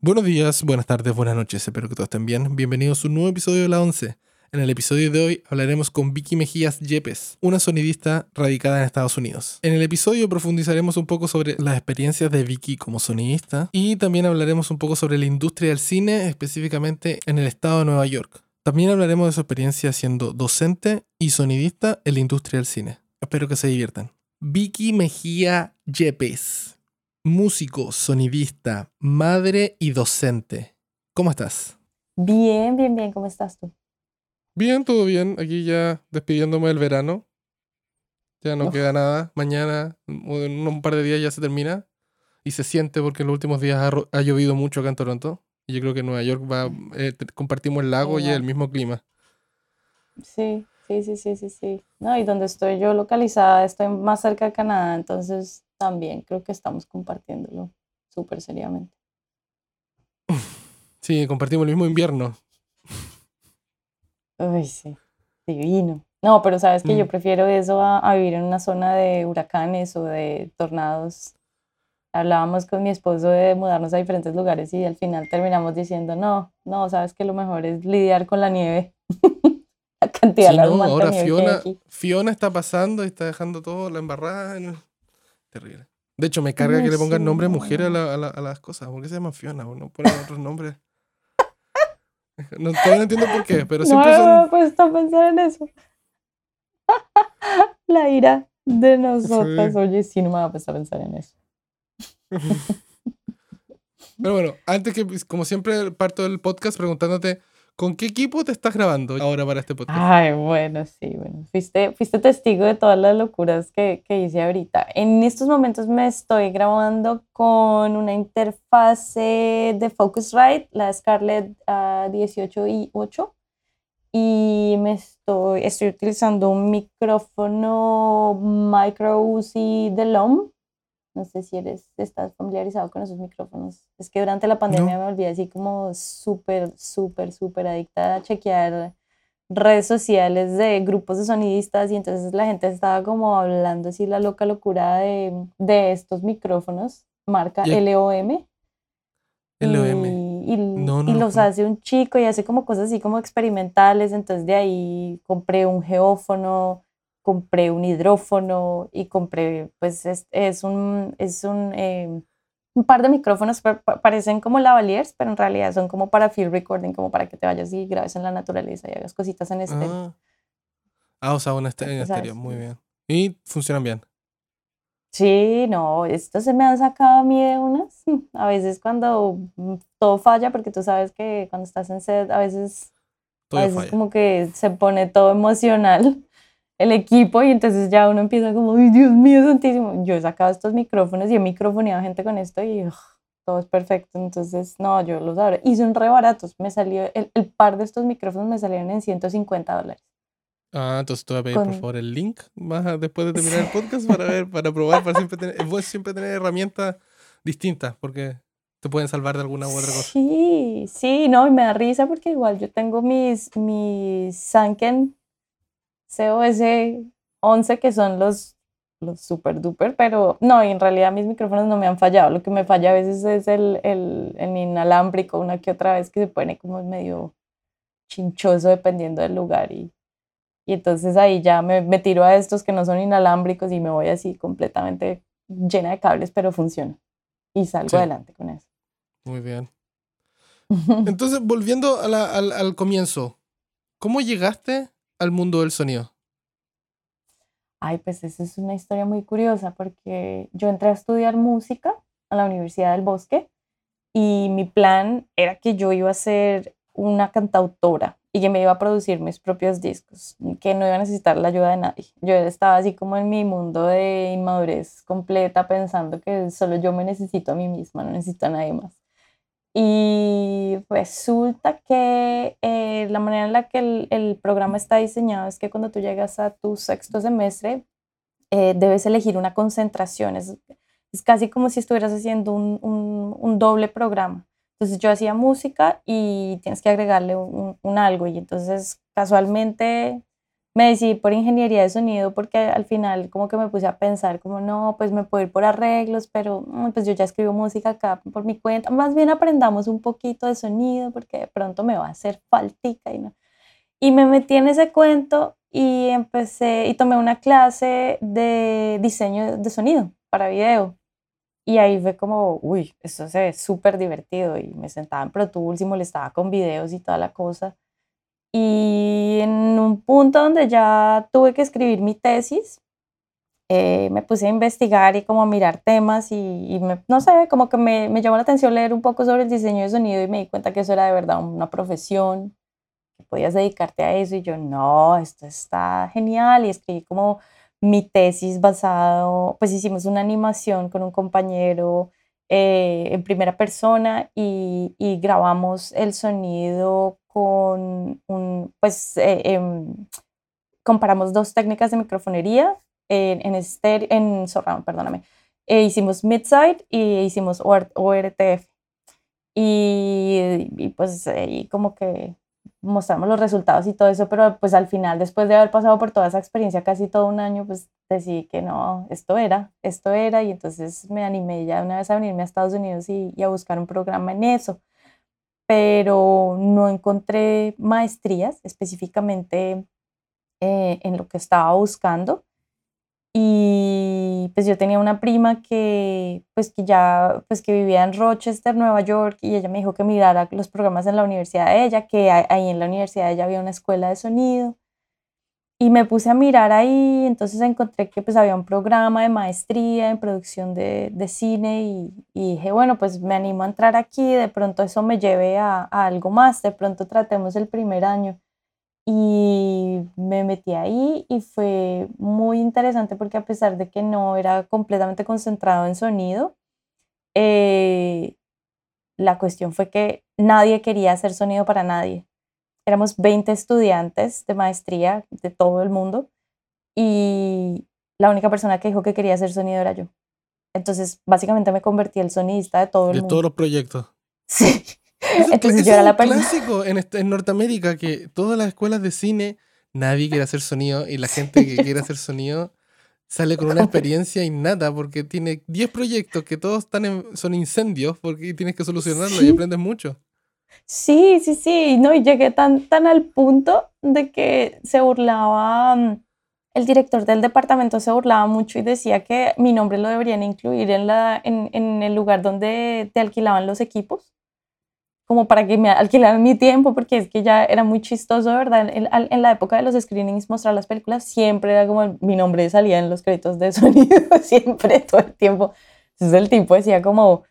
Buenos días, buenas tardes, buenas noches, espero que todos estén bien. Bienvenidos a un nuevo episodio de La 11. En el episodio de hoy hablaremos con Vicky Mejías Yepes, una sonidista radicada en Estados Unidos. En el episodio profundizaremos un poco sobre las experiencias de Vicky como sonidista y también hablaremos un poco sobre la industria del cine, específicamente en el estado de Nueva York. También hablaremos de su experiencia siendo docente y sonidista en la industria del cine. Espero que se diviertan. Vicky Mejía Yepes músico, sonidista, madre y docente. ¿Cómo estás? Bien, bien, bien. ¿Cómo estás tú? Bien, todo bien. Aquí ya despidiéndome del verano. Ya no queda nada. Mañana, en un par de días ya se termina. Y se siente porque en los últimos días ha, llovido mucho acá en Toronto. Y yo creo que en Nueva York va, eh, compartimos el lago y el mismo clima. Sí, sí, sí, sí, sí, sí. No, y donde estoy yo localizada, estoy más cerca de Canadá, entonces también creo que estamos compartiéndolo súper seriamente. Sí, compartimos el mismo invierno. Uy, sí, divino. No, pero sabes que yo mm. prefiero eso a, vivir en una zona de huracanes o de tornados. Hablábamos con mi esposo de mudarnos a diferentes lugares y al final terminamos diciendo, no, no, sabes que lo mejor es lidiar con la nieve. la cantidad de no, ahora Fiona, Fiona está pasando y está dejando todo la embarrada en Terrible. De hecho, me carga que le pongan nombre de mujer a, las cosas. ¿Por qué se llama Fiona? ¿O no ponen otros nombres? No, todavía no entiendo por qué, pero siempre no, No me he puesto a pensar en eso. La ira de nosotras. Oye, sí, no me a puesto a pensar en eso. Pero bueno, antes que, pues, como siempre, parto del podcast preguntándote ¿Con qué equipo te estás grabando ahora para este podcast? Ay, bueno, sí, bueno. Fuiste, fuiste testigo de todas las locuras que, que, hice ahorita. En estos momentos me estoy grabando con una interfase de Focusrite, la Scarlett 18 ah, y 8. Y me estoy, estoy utilizando un micrófono Micro UC de LOM no sé si eres, estás familiarizado con esos micrófonos. Es que durante la pandemia me volví así como súper, súper, súper adicta a chequear redes sociales de grupos de sonidistas y entonces la gente estaba como hablando así la loca locura de, de estos micrófonos, marca LOM. LOM. Y, y los hace un chico y hace como cosas así como experimentales, entonces de ahí compré un geófono, compré un hidrófono y compré, pues es, es un, es un, em, un, par de micrófonos, parecen como lavaliers, pero en realidad son como para field recording, como para que te vayas y grabes en la naturaleza y hagas cositas en estéreo. Ah, ah o sea, un estéreo, en estéreo, muy bien. ¿Y funcionan bien? Sí, no, esto se me han sacado a mí de unas. A veces cuando mm, todo falla, porque tú sabes que cuando estás en set, a veces, a veces como que se pone todo emocional el equipo y entonces ya uno empieza como, ¡ay, Dios mío, santísimo! Yo he sacado estos micrófonos y he microfoneado gente con esto y todo es perfecto. Entonces, no, yo los abro. Y son re baratos. Me salió, el, el, par de estos micrófonos me salieron en 150 dólares. Ah, entonces te voy a pedir por favor el link más después de terminar el podcast para ver, para probar, para siempre tener, siempre tener herramientas distintas porque te pueden salvar de alguna u otra cosa. Sí, sí, no, y me da risa porque igual yo tengo mis, mis Sanken COS 11 que son los, los super duper, pero no, y en realidad mis micrófonos no me han fallado. Lo que me falla a veces es el, el, el inalámbrico, una que otra vez que se pone como medio chinchoso dependiendo del lugar y, y entonces ahí ya me, me, tiro a estos que no son inalámbricos y me voy así completamente llena de cables, pero funciona. Y salgo adelante con eso. Muy bien. Entonces, volviendo a la, al, al comienzo, ¿cómo llegaste al mundo del sonido? Ay, pues esa es una historia muy curiosa porque yo entré a estudiar música a la Universidad del Bosque y mi plan era que yo iba a ser una cantautora y que me iba a producir mis propios discos, que no iba a necesitar la ayuda de nadie. Yo estaba así como en mi mundo de inmadurez completa pensando que solo yo me necesito a mí misma, no necesito a nadie más. Y resulta que eh, la manera en la que el, el, programa está diseñado es que cuando tú llegas a tu sexto semestre, eh, debes elegir una concentración. Es, es, casi como si estuvieras haciendo un, un, un, doble programa. Entonces yo hacía música y tienes que agregarle un, un algo. Y entonces casualmente me decidí por ingeniería de sonido porque al final como que me puse a pensar como no, pues me puedo ir por arreglos, pero mm, pues yo ya escribo música acá por mi cuenta, más bien aprendamos un poquito de sonido porque de pronto me va a hacer faltica y no. Y me metí en ese cuento y empecé y tomé una clase de diseño de sonido para video. Y ahí fue como, uy, eso se ve súper divertido y me sentaba en Pro Tools y molestaba con videos y toda la cosa. Y en un punto donde ya tuve que escribir mi tesis, eh, me puse a investigar y como a mirar temas y, no sé, como que me, me, llamó la atención leer un poco sobre el diseño de sonido y me di cuenta que eso era de verdad una profesión, que podías dedicarte a eso y yo, no, esto está genial y escribí como mi tesis basado, pues hicimos una animación con un compañero eh, en primera persona y, y, grabamos el sonido con un, pues eh, em, comparamos dos técnicas de microfonería en, en, en surround, perdóname. E hicimos midside y hicimos ORTF. Y, y pues ahí como que mostramos los resultados y todo eso, pero pues al final, después de haber pasado por toda esa experiencia casi todo un año, pues decidí que no, esto era, esto era, y entonces me animé ya una vez a venirme a Estados Unidos y, y a buscar un programa en eso, pero no encontré maestrías específicamente eh, en lo que estaba buscando. Y pues yo tenía una prima que pues que ya pues que vivía en Rochester, Nueva York y ella me dijo que mirara los programas en la universidad de ella, que ahí en la universidad de ella había una escuela de sonido. Y me puse a mirar ahí, entonces encontré que pues había un programa de maestría en producción de, de cine y, dije, bueno, pues me animo a entrar aquí, de pronto eso me lleve a, a algo más, de pronto tratemos el primer año y me metí ahí y fue muy interesante porque a pesar de que no era completamente concentrado en sonido, eh, la cuestión fue que nadie quería hacer sonido para nadie. Éramos 20 estudiantes de maestría de todo el mundo y la única persona que dijo que quería hacer sonido era yo. Entonces, básicamente me convertí el sonidista de todo el mundo. De todos los proyectos. Sí. Entonces yo era la persona. clásico en, en Norteamérica que todas las escuelas de cine nadie quiere hacer sonido y la gente que quiere hacer sonido sale con una experiencia innata porque tiene 10 proyectos que todos están son incendios porque tienes que solucionarlo y aprendes mucho. Sí, sí, sí, no, y llegué tan, tan al punto de que se burlaba, mm, el director del departamento se burlaba mucho y decía que mi nombre lo deberían incluir en, la, en, en el lugar donde te alquilaban los equipos como para que me alquilaran mi tiempo, porque es que ya era muy chistoso, ¿verdad? En, en, la época de los screenings, mostrar las películas, siempre era como mi nombre salía en los créditos de sonido, siempre, todo el tiempo. Entonces el tipo decía como,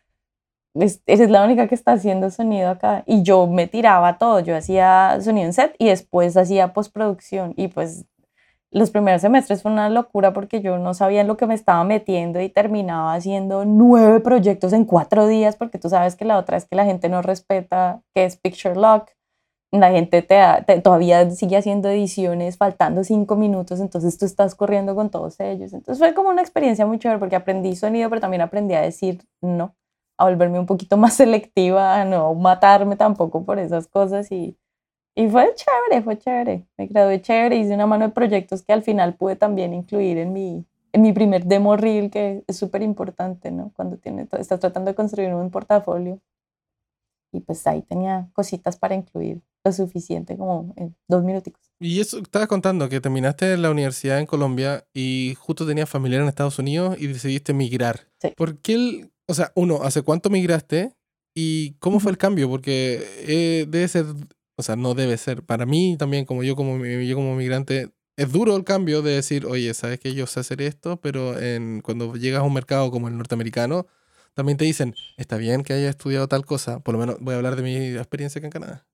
esa es la única que está haciendo sonido acá. Y yo me tiraba todo, yo hacía sonido en set y después hacía postproducción. Y pues los primeros semestres fue una locura porque yo no sabía en lo que me estaba metiendo y terminaba haciendo nueve proyectos en cuatro días porque tú sabes que la otra es que la gente no respeta que es Picture Lock. La gente te, todavía sigue haciendo ediciones faltando cinco minutos, entonces tú estás corriendo con todos ellos. Entonces fue como una experiencia muy chévere porque aprendí sonido, pero también aprendí a decir no, a volverme un poquito más selectiva, a no matarme tampoco por esas cosas y, y fue chévere, fue chévere. Me gradué chévere, hice una mano de proyectos que al final pude también incluir en mi, en mi primer demo reel, que es súper importante, ¿no? Cuando tiene, estás tratando de construir un portafolio. Y pues ahí tenía cositas para incluir lo suficiente, como en dos minuticos. Y eso, estabas contando que terminaste la universidad en Colombia y justo tenías familiar en Estados Unidos y decidiste migrar. Sí. ¿Por qué, el, o sea, uno, ¿hace cuánto migraste? ¿Y cómo fue el cambio? Porque eh, debe ser o sea, no debe ser. Para mí también, como yo como, yo como migrante, es duro el cambio de decir, oye, sabes que yo sé hacer esto, pero en, cuando llegas a un mercado como el norteamericano, también te dicen, está bien que hayas estudiado tal cosa, por lo menos voy a hablar de mi experiencia acá en Canadá,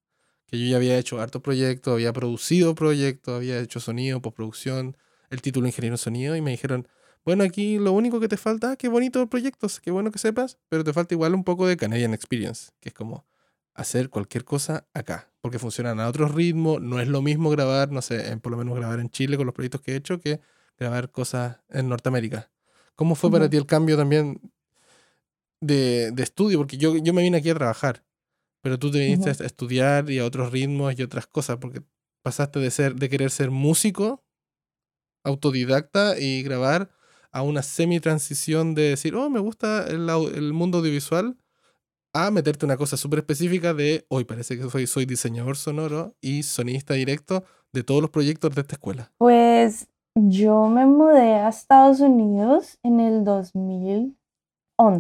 que yo ya había hecho hartos proyectos, había producido proyectos, había hecho sonido, postproducción, el título ingeniero sonido, y me dijeron, bueno, aquí lo único que te falta, qué bonito proyectos, qué bueno que sepas, pero te falta igual un poco de Canadian Experience, que es como, hacer cualquier cosa acá, porque funcionan a otro ritmo, no es lo mismo grabar, no sé, por lo menos grabar en Chile con los proyectos que he hecho que grabar cosas en Norteamérica. ¿Cómo fue para ti el cambio también de, de, estudio? Porque yo, yo me vine aquí a trabajar, pero tú te viniste a estudiar y a otros ritmos y otras cosas, porque pasaste de ser de querer ser músico autodidacta y grabar a una semi-transición de decir, oh, me gusta el, el mundo audiovisual, a meterte una cosa súper específica de, hoy parece que soy, diseñador sonoro y sonista directo de todos los proyectos de esta escuela? Pues yo me mudé a Estados Unidos en el 2011. O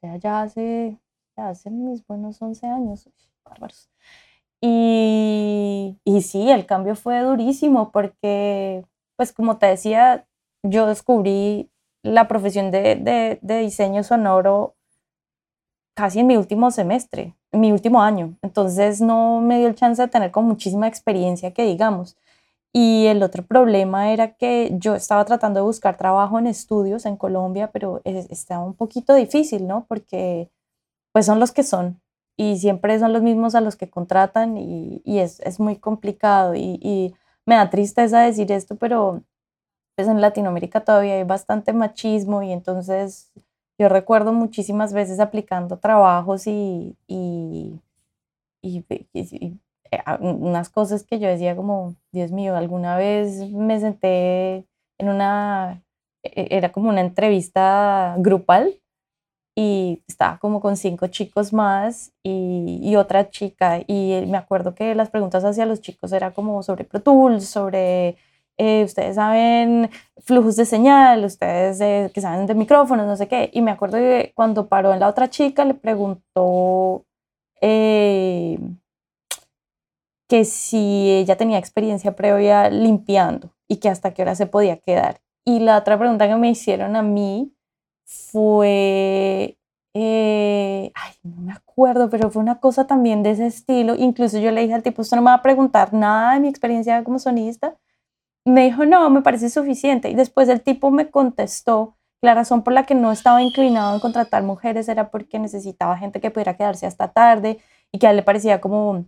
sea, ya hace, ya hace mis buenos 11 años. bárbaros. Y, y sí, el cambio fue durísimo porque, pues como te decía, yo descubrí la profesión de, de, diseño sonoro casi en mi último semestre, en mi último año. Entonces no me dio el chance de tener con muchísima experiencia que digamos. Y el otro problema era que yo estaba tratando de buscar trabajo en estudios en Colombia, pero estaba un poquito difícil, ¿no? Porque pues son los que son y siempre son los mismos a los que contratan y, y es, es, muy complicado y, y, me da tristeza decir esto, pero pues en Latinoamérica todavía hay bastante machismo y entonces yo recuerdo muchísimas veces aplicando trabajos y, y, y, eh, unas cosas que yo decía como, Dios mío, alguna vez me senté en una, e, era como una entrevista grupal y estaba como con cinco chicos más y, y, otra chica y me acuerdo que las preguntas hacia los chicos era como sobre Pro Tools, sobre eh, ustedes saben flujos de señal, ustedes eh, que saben de micrófonos, no sé qué. Y me acuerdo que cuando paró en la otra chica le preguntó eh, que si ella tenía experiencia previa limpiando y que hasta qué hora se podía quedar. Y la otra pregunta que me hicieron a mí fue, ay, no me acuerdo, pero fue una cosa también de ese estilo. Incluso yo le dije al tipo, usted no me va a preguntar nada de mi experiencia como sonista, me dijo, no, me parece suficiente. Y después el tipo me contestó, la razón por la que no estaba inclinado en contratar mujeres era porque necesitaba gente que pudiera quedarse hasta tarde y que a él le parecía como,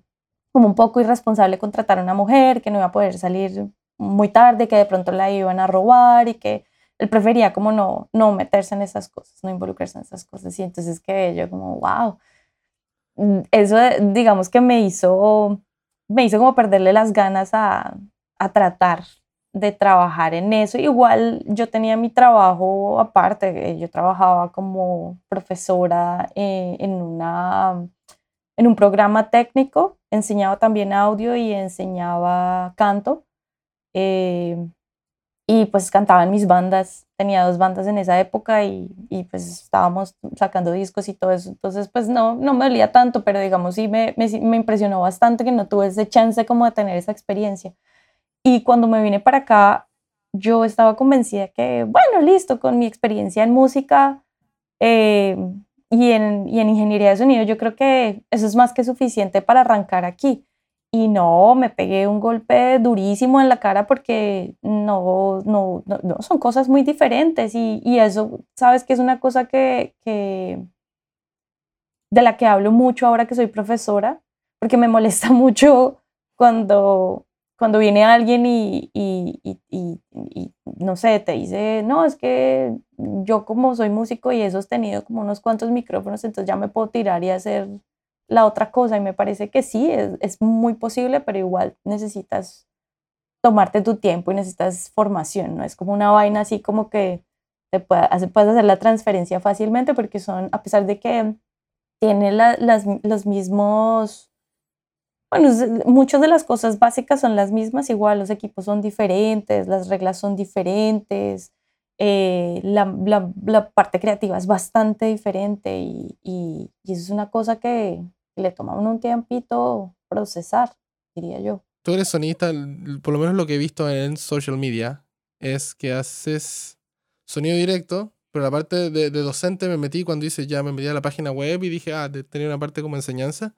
como un poco irresponsable contratar a una mujer, que no iba a poder salir muy tarde, que de pronto la iban a robar y que él prefería como no, no meterse en esas cosas, no involucrarse en esas cosas. Y entonces que yo como, wow, eso digamos que me hizo, me hizo como perderle las ganas a, a tratar de trabajar en eso. Igual yo tenía mi trabajo aparte, eh, yo trabajaba como profesora eh, en, una, en un programa técnico, enseñaba también audio y enseñaba canto. Eh, y pues cantaba en mis bandas, tenía dos bandas en esa época y, y, pues estábamos sacando discos y todo eso. Entonces pues no, no me dolía tanto, pero digamos sí me, me, impresionó bastante que no tuve ese chance como de tener esa experiencia. Y cuando me vine para acá, yo estaba convencida que, bueno, listo, con mi experiencia en música eh, y, en, y en ingeniería de sonido, yo creo que eso es más que suficiente para arrancar aquí. Y no, me pegué un golpe durísimo en la cara porque no, no, no, son cosas muy diferentes y, y, eso, sabes que es una cosa que, que, de la que hablo mucho ahora que soy profesora, porque me molesta mucho cuando cuando viene alguien y, y, y, y, no sé, te dice, no, es que yo como soy músico y he sostenido como unos cuantos micrófonos, entonces ya me puedo tirar y hacer la otra cosa. Y me parece que sí, es, es muy posible, pero igual necesitas tomarte tu tiempo y necesitas formación, no es como una vaina así como que te puedas hacer la transferencia fácilmente porque son, a pesar de que tiene las, los mismos bueno, muchas de las cosas básicas son las mismas, igual los equipos son diferentes, las reglas son diferentes, eh, la, parte creativa es bastante diferente y, eso es una cosa que le toma un tiempito procesar, diría yo. Tú eres sonista, por lo menos lo que he visto en social media es que haces sonido directo, pero la parte de, de docente me metí cuando hice ya me metí a la página web y dije, ah, tenía una parte como enseñanza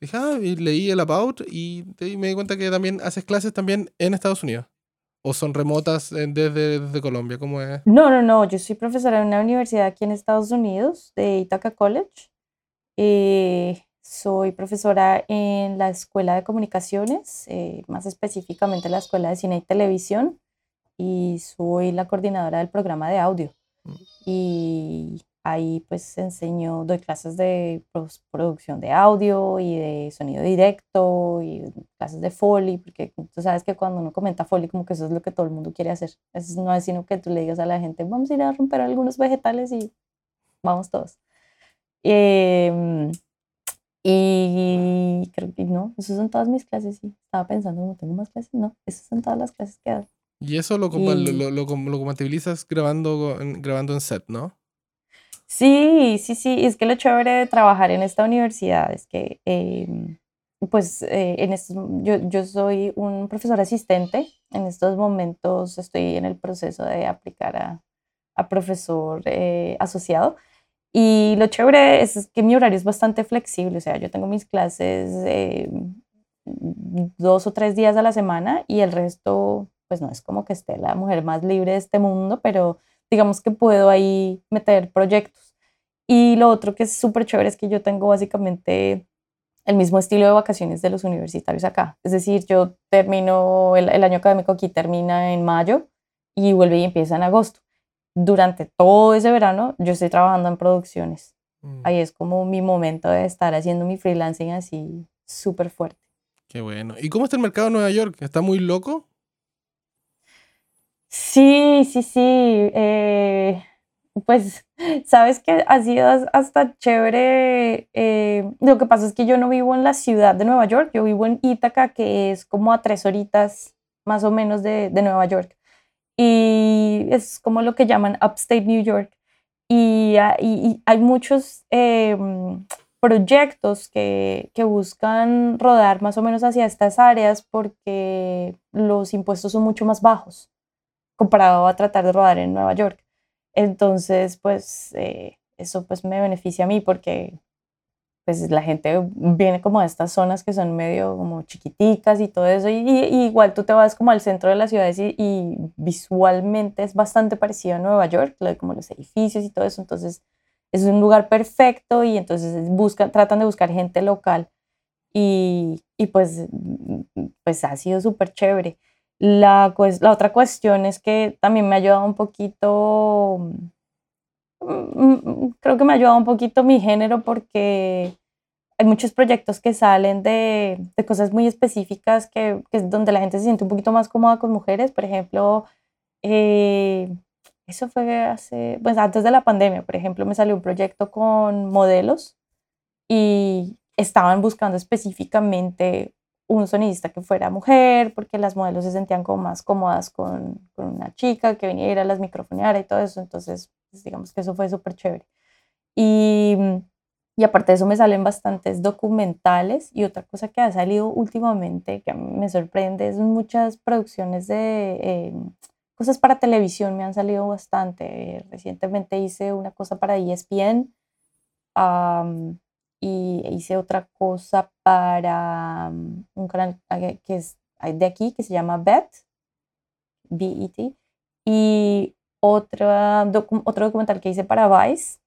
Dije, ah, y leí el About y, me di cuenta que también haces clases también en Estados Unidos. ¿O son remotas desde, desde Colombia? ¿Cómo es? No, no, no. Yo soy profesora en una universidad aquí en Estados Unidos, de Ithaca College. Eh, soy profesora en la Escuela de Comunicaciones, eh, más específicamente la Escuela de Cine y Televisión, y soy la coordinadora del programa de audio. Mm. Y ahí pues enseño, doy clases de producción de audio y de sonido directo y clases de Foley, porque tú sabes que cuando uno comenta Foley como que eso es lo que todo el mundo quiere hacer. Eso no es sino que tú le digas a la gente, vamos a ir a romper algunos vegetales y vamos todos. Em, y creo que no, esas son todas mis clases, sí. Estaba pensando, no tengo más clases, no, esas son todas las clases que hago. Y eso lo, lo, lo, lo, compatibilizas grabando, grabando en set, ¿no? Sí, sí, sí, es que lo chévere de trabajar en esta universidad es que, em, pues, eh, en estos, yo, yo soy un profesor asistente, en estos momentos estoy en el proceso de aplicar a, a profesor eh, asociado. Y lo chévere es, que mi horario es bastante flexible, o sea, yo tengo mis clases em, dos o tres días a la semana y el resto, pues no es como que esté la mujer más libre de este mundo, pero digamos que puedo ahí meter proyectos. Y lo otro que es súper chévere es que yo tengo básicamente el mismo estilo de vacaciones de los universitarios acá. Es decir, yo termino, el, año académico aquí termina en mayo y vuelve y empieza en agosto. Durante todo ese verano yo estoy trabajando en producciones. Mm. Ahí es como mi momento de estar haciendo mi freelancing así súper fuerte. Qué bueno. ¿Y cómo está el mercado de Nueva York? ¿Está muy loco? Sí, sí, sí. Eh, pues, sabes que ha sido hasta chévere. Eh, lo que pasa es que yo no vivo en la ciudad de Nueva York, yo vivo en Ítaca, que es como a tres horitas más o menos de, Nueva York. Y es como lo que llaman Upstate New York. Y, hay muchos em, proyectos que, buscan rodar más o menos hacia estas áreas porque los impuestos son mucho más bajos comparado a tratar de rodar en Nueva York. Entonces, pues eh, eso pues me beneficia a mí porque pues la gente viene como a estas zonas que son medio como chiquiticas y todo eso, y, igual tú te vas como al centro de la ciudad y, visualmente es bastante parecido a Nueva York, como los edificios y todo eso, entonces es un lugar perfecto y entonces buscan, tratan de buscar gente local y, y pues, pues ha sido súper chévere. La, la otra cuestión es que también me ha ayudado un poquito, mm, mm, creo que me ha ayudado un poquito mi género porque hay muchos proyectos que salen de, de cosas muy específicas que, que, es donde la gente se siente un poquito más cómoda con mujeres. Por ejemplo, eh, eso fue hace, pues antes de la pandemia, por ejemplo, me salió un proyecto con modelos y estaban buscando específicamente un sonidista que fuera mujer, porque las modelos se sentían como más cómodas con, con una chica que viniera, las microfoneara y todo eso. Entonces, pues, digamos que eso fue súper chévere. Y, y aparte de eso me salen bastantes documentales y otra cosa que ha salido últimamente que me sorprende es muchas producciones de eh, cosas para televisión me han salido bastante. Recientemente hice una cosa para ESPN y hice otra cosa para mm, un canal que es de aquí que se llama BET, B-E-T, y otra, otro documental que hice para Vice,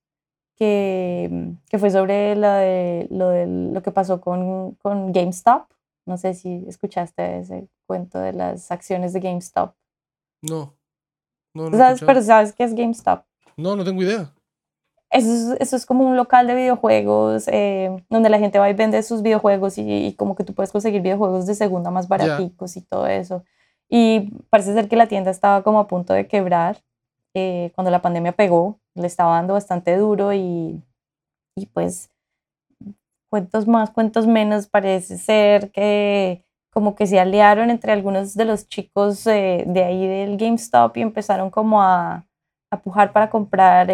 que, mm, que fue sobre lo, de, lo, de, lo que pasó con, con GameStop. No sé si escuchaste ese cuento de las acciones de GameStop. No. no, no ¿Sabes, pero ¿sabes qué es GameStop? No, no tengo idea. Eso es, como un local de videojuegos eh, donde la gente va y vende sus videojuegos y, como que tú puedes conseguir videojuegos de segunda más baraticos y todo eso. Y parece ser que la tienda estaba como a punto de quebrar eh, cuando la pandemia pegó, le estaba dando bastante duro y, y pues cuentos más, cuentos menos, parece ser que como que se aliaron entre algunos de los chicos eh, de ahí del GameStop y empezaron como a, a pujar para comprar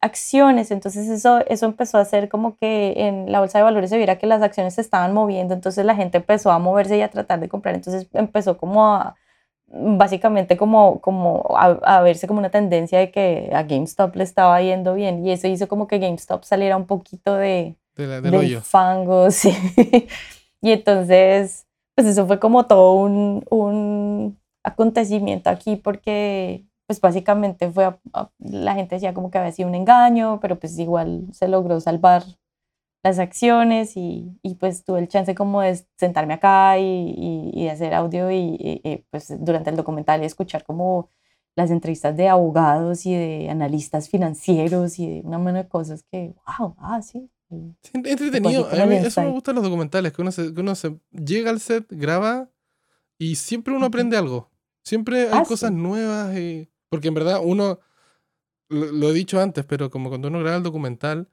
acciones, entonces eso, eso empezó a hacer como que en la bolsa de valores se viera que las acciones se estaban moviendo, entonces la gente empezó a moverse y a tratar de comprar, entonces empezó como a, básicamente como, como a, verse como una tendencia de que a GameStop le estaba yendo bien. Y eso hizo como que GameStop saliera un poquito de, de, fango, y entonces, pues eso fue como todo un, un acontecimiento aquí porque pues básicamente fue, la gente decía como que había sido un engaño, pero pues igual se logró salvar las acciones y, y pues tuve el chance como de sentarme acá y, y, de hacer audio y, pues durante el documental y escuchar como las entrevistas de abogados y de analistas financieros y de una mano de cosas que, wow, ah, sí. entretenido. A mí eso me gustan los documentales, que uno, se, que uno se llega al set, graba y siempre uno aprende algo. Siempre hay ah, cosas nuevas. Y, porque en verdad uno, lo, he dicho antes, pero como cuando uno graba el documental,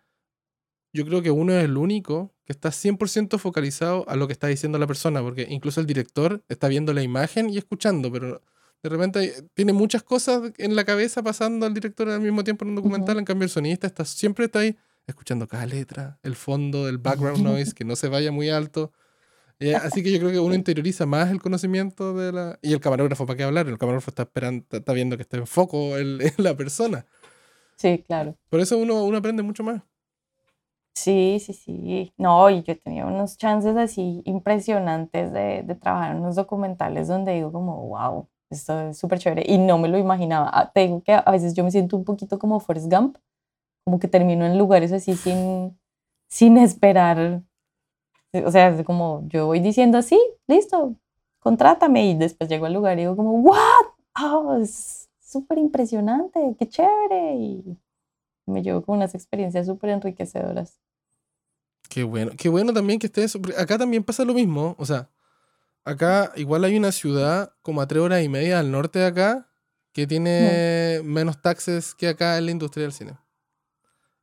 yo creo que uno es el único que está 100% focalizado a lo que está diciendo la persona, porque incluso el director está viendo la imagen y escuchando, pero de repente tiene muchas cosas en la cabeza pasando al director al mismo tiempo en un documental, en cambio el sonidista está, siempre está ahí escuchando cada letra, el fondo, el background noise, que no se vaya muy alto. Eh, así que yo creo que uno interioriza más el conocimiento de la... Y el camarógrafo, ¿para qué hablar? El camarógrafo está esperando, está viendo que está en foco el, la persona. Sí, claro. Por eso uno, uno aprende mucho más. Sí, sí, sí. No, y yo tenía unos chances así impresionantes de, de trabajar en unos documentales donde digo como, wow, esto es súper chévere. Y no me lo imaginaba. Ah, te digo que a veces yo me siento un poquito como Forrest Gump, como que termino en lugares así sin, sin esperar. O sea, es como yo voy diciendo, sí, listo, contrátame. Y después llego al lugar y digo como, what? Oh, es súper impresionante, qué chévere. Y me llevo con unas experiencias súper enriquecedoras. Qué bueno, qué bueno también que estés. Acá también pasa lo mismo. O sea, acá igual hay una ciudad como a tres horas y media al norte de acá que tiene menos taxes que acá en la industria del cine.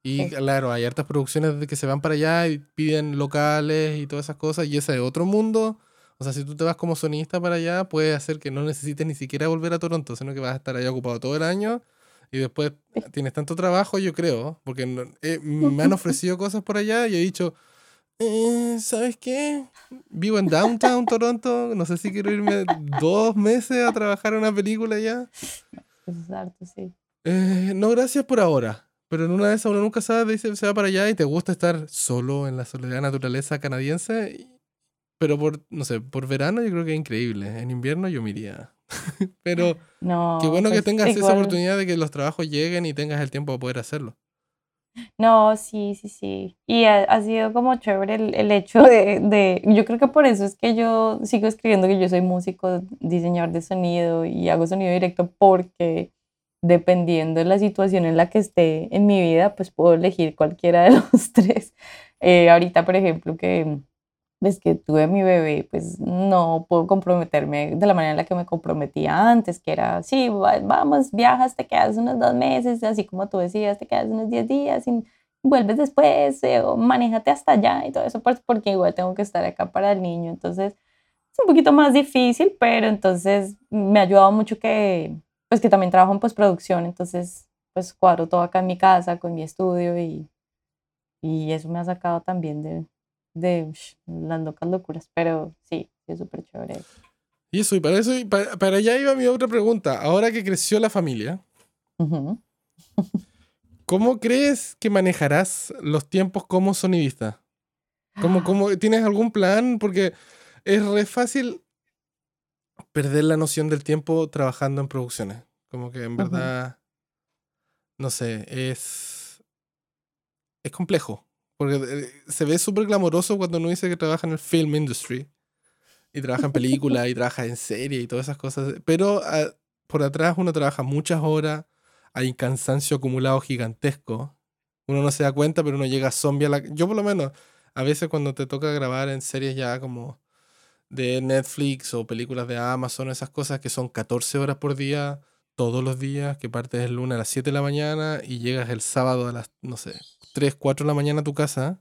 Y claro, hay hartas producciones que se van para allá y piden locales y todas esas cosas, y ese es otro mundo. O sea, si tú te vas como sonista para allá, puede hacer que no necesites ni siquiera volver a Toronto, sino que vas a estar allá ocupado todo el año y después tienes tanto trabajo, yo creo, porque eh, me han ofrecido cosas por allá y he dicho, eh, ¿sabes qué? Vivo en Downtown Toronto, no sé si quiero irme dos meses a trabajar en una película allá. sí. Eh, no, gracias por ahora. Pero en una de esas uno nunca sabe, dice, se va para allá y te gusta estar solo en la soledad naturaleza canadiense. Pero por, no sé, por verano yo creo que es increíble. En invierno yo me iría. Pero no, qué bueno que tengas esa oportunidad de que los trabajos lleguen y tengas el tiempo para poder hacerlo. No, sí, sí, sí. Y ha, sido como chévere el, hecho de, de, yo creo que por eso es que yo sigo escribiendo que yo soy músico, diseñador de sonido y hago sonido directo porque dependiendo de la situación en la que esté en mi vida, pues puedo elegir cualquiera de los tres. Eh, ahorita, por ejemplo, que ves que tuve mi bebé, pues no puedo comprometerme de la manera en la que me comprometía antes, que era, sí, vamos, viajas, te quedas unos dos meses, así como tú decías, te quedas unos diez días y vuelves después, eh, o manéjate hasta allá y todo eso, pues, porque igual tengo que estar acá para el niño. Entonces, es un poquito más difícil, pero entonces me ha ayudado mucho que, pues que también trabajo en postproducción, entonces, pues cuadro todo acá en mi casa, con mi estudio y, y eso me ha sacado también de, de las locas locuras, pero sí, es súper chévere. Y eso, y para eso, para, allá iba mi otra pregunta. Ahora que creció la familia, ¿cómo crees que manejarás los tiempos como sonidista? ¿Cómo, cómo, ¿Tienes algún plan? Porque es re fácil perder la noción del tiempo trabajando en producciones. Como que en verdad, no sé, es, es complejo. Porque eh, se ve súper glamoroso cuando uno dice que trabaja en el film industry. Y trabaja en película y trabaja en serie y todas esas cosas. Pero ah, por atrás uno trabaja muchas horas. Hay cansancio acumulado gigantesco. Uno no se da cuenta, pero uno llega zombie a la... Yo por lo menos, a veces cuando te toca grabar en series ya como de Netflix o películas de Amazon, esas cosas que son 14 horas por día, todos los días, que partes el lunes a las 7 de la mañana y llegas el sábado a las, no sé, 3, 4 de la mañana a tu casa.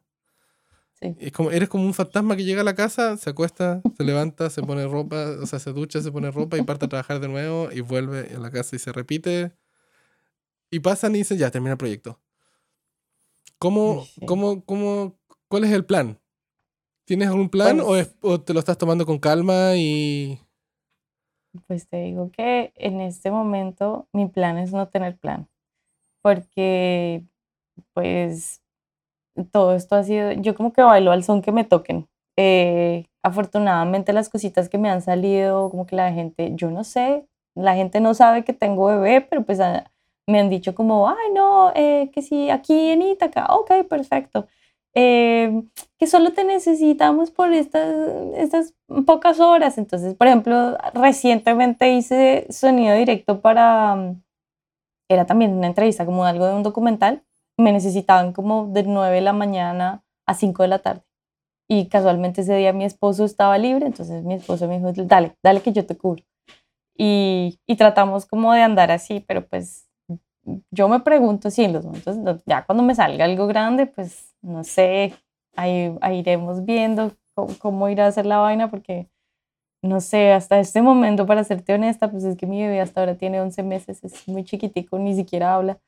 Es como, eres como un fantasma que llega a la casa, se acuesta, se levanta, se pone ropa, o sea, se ducha, se pone ropa y parte a trabajar de nuevo y vuelve a la casa y se repite. Y pasan y dicen, ya, termina el proyecto. ¿Cómo, cómo, cómo, cuál es el plan? ¿Tienes algún plan o, pues o, te lo estás tomando con calma y...? Pues te digo que en este momento mi plan es no tener plan. Porque pues todo esto ha sido, yo como que bailo al son que me toquen. Eh, afortunadamente las cositas que me han salido, como que la gente, yo no sé, la gente no sabe que tengo bebé, pero pues ah, me han dicho como, ay no, eh, que sí, aquí en Ítaca, ok, perfecto. Eh, que solo te necesitamos por estas, estas pocas horas. Entonces, por ejemplo, recientemente hice sonido directo para, era también una entrevista como algo de un documental, me necesitaban como de 9 de la mañana a 5 de la tarde. Y casualmente ese día mi esposo estaba libre, entonces mi esposo me dijo, dale, dale que yo te cubro. Y, y tratamos como de andar así, pero pues yo me pregunto si en los momentos, ya cuando me salga algo grande, pues no sé, ahí, iremos viendo cómo, cómo, irá a ser la vaina, porque no sé, hasta este momento, para serte honesta, pues es que mi bebé hasta ahora tiene 11 meses, es muy chiquitico, ni siquiera habla.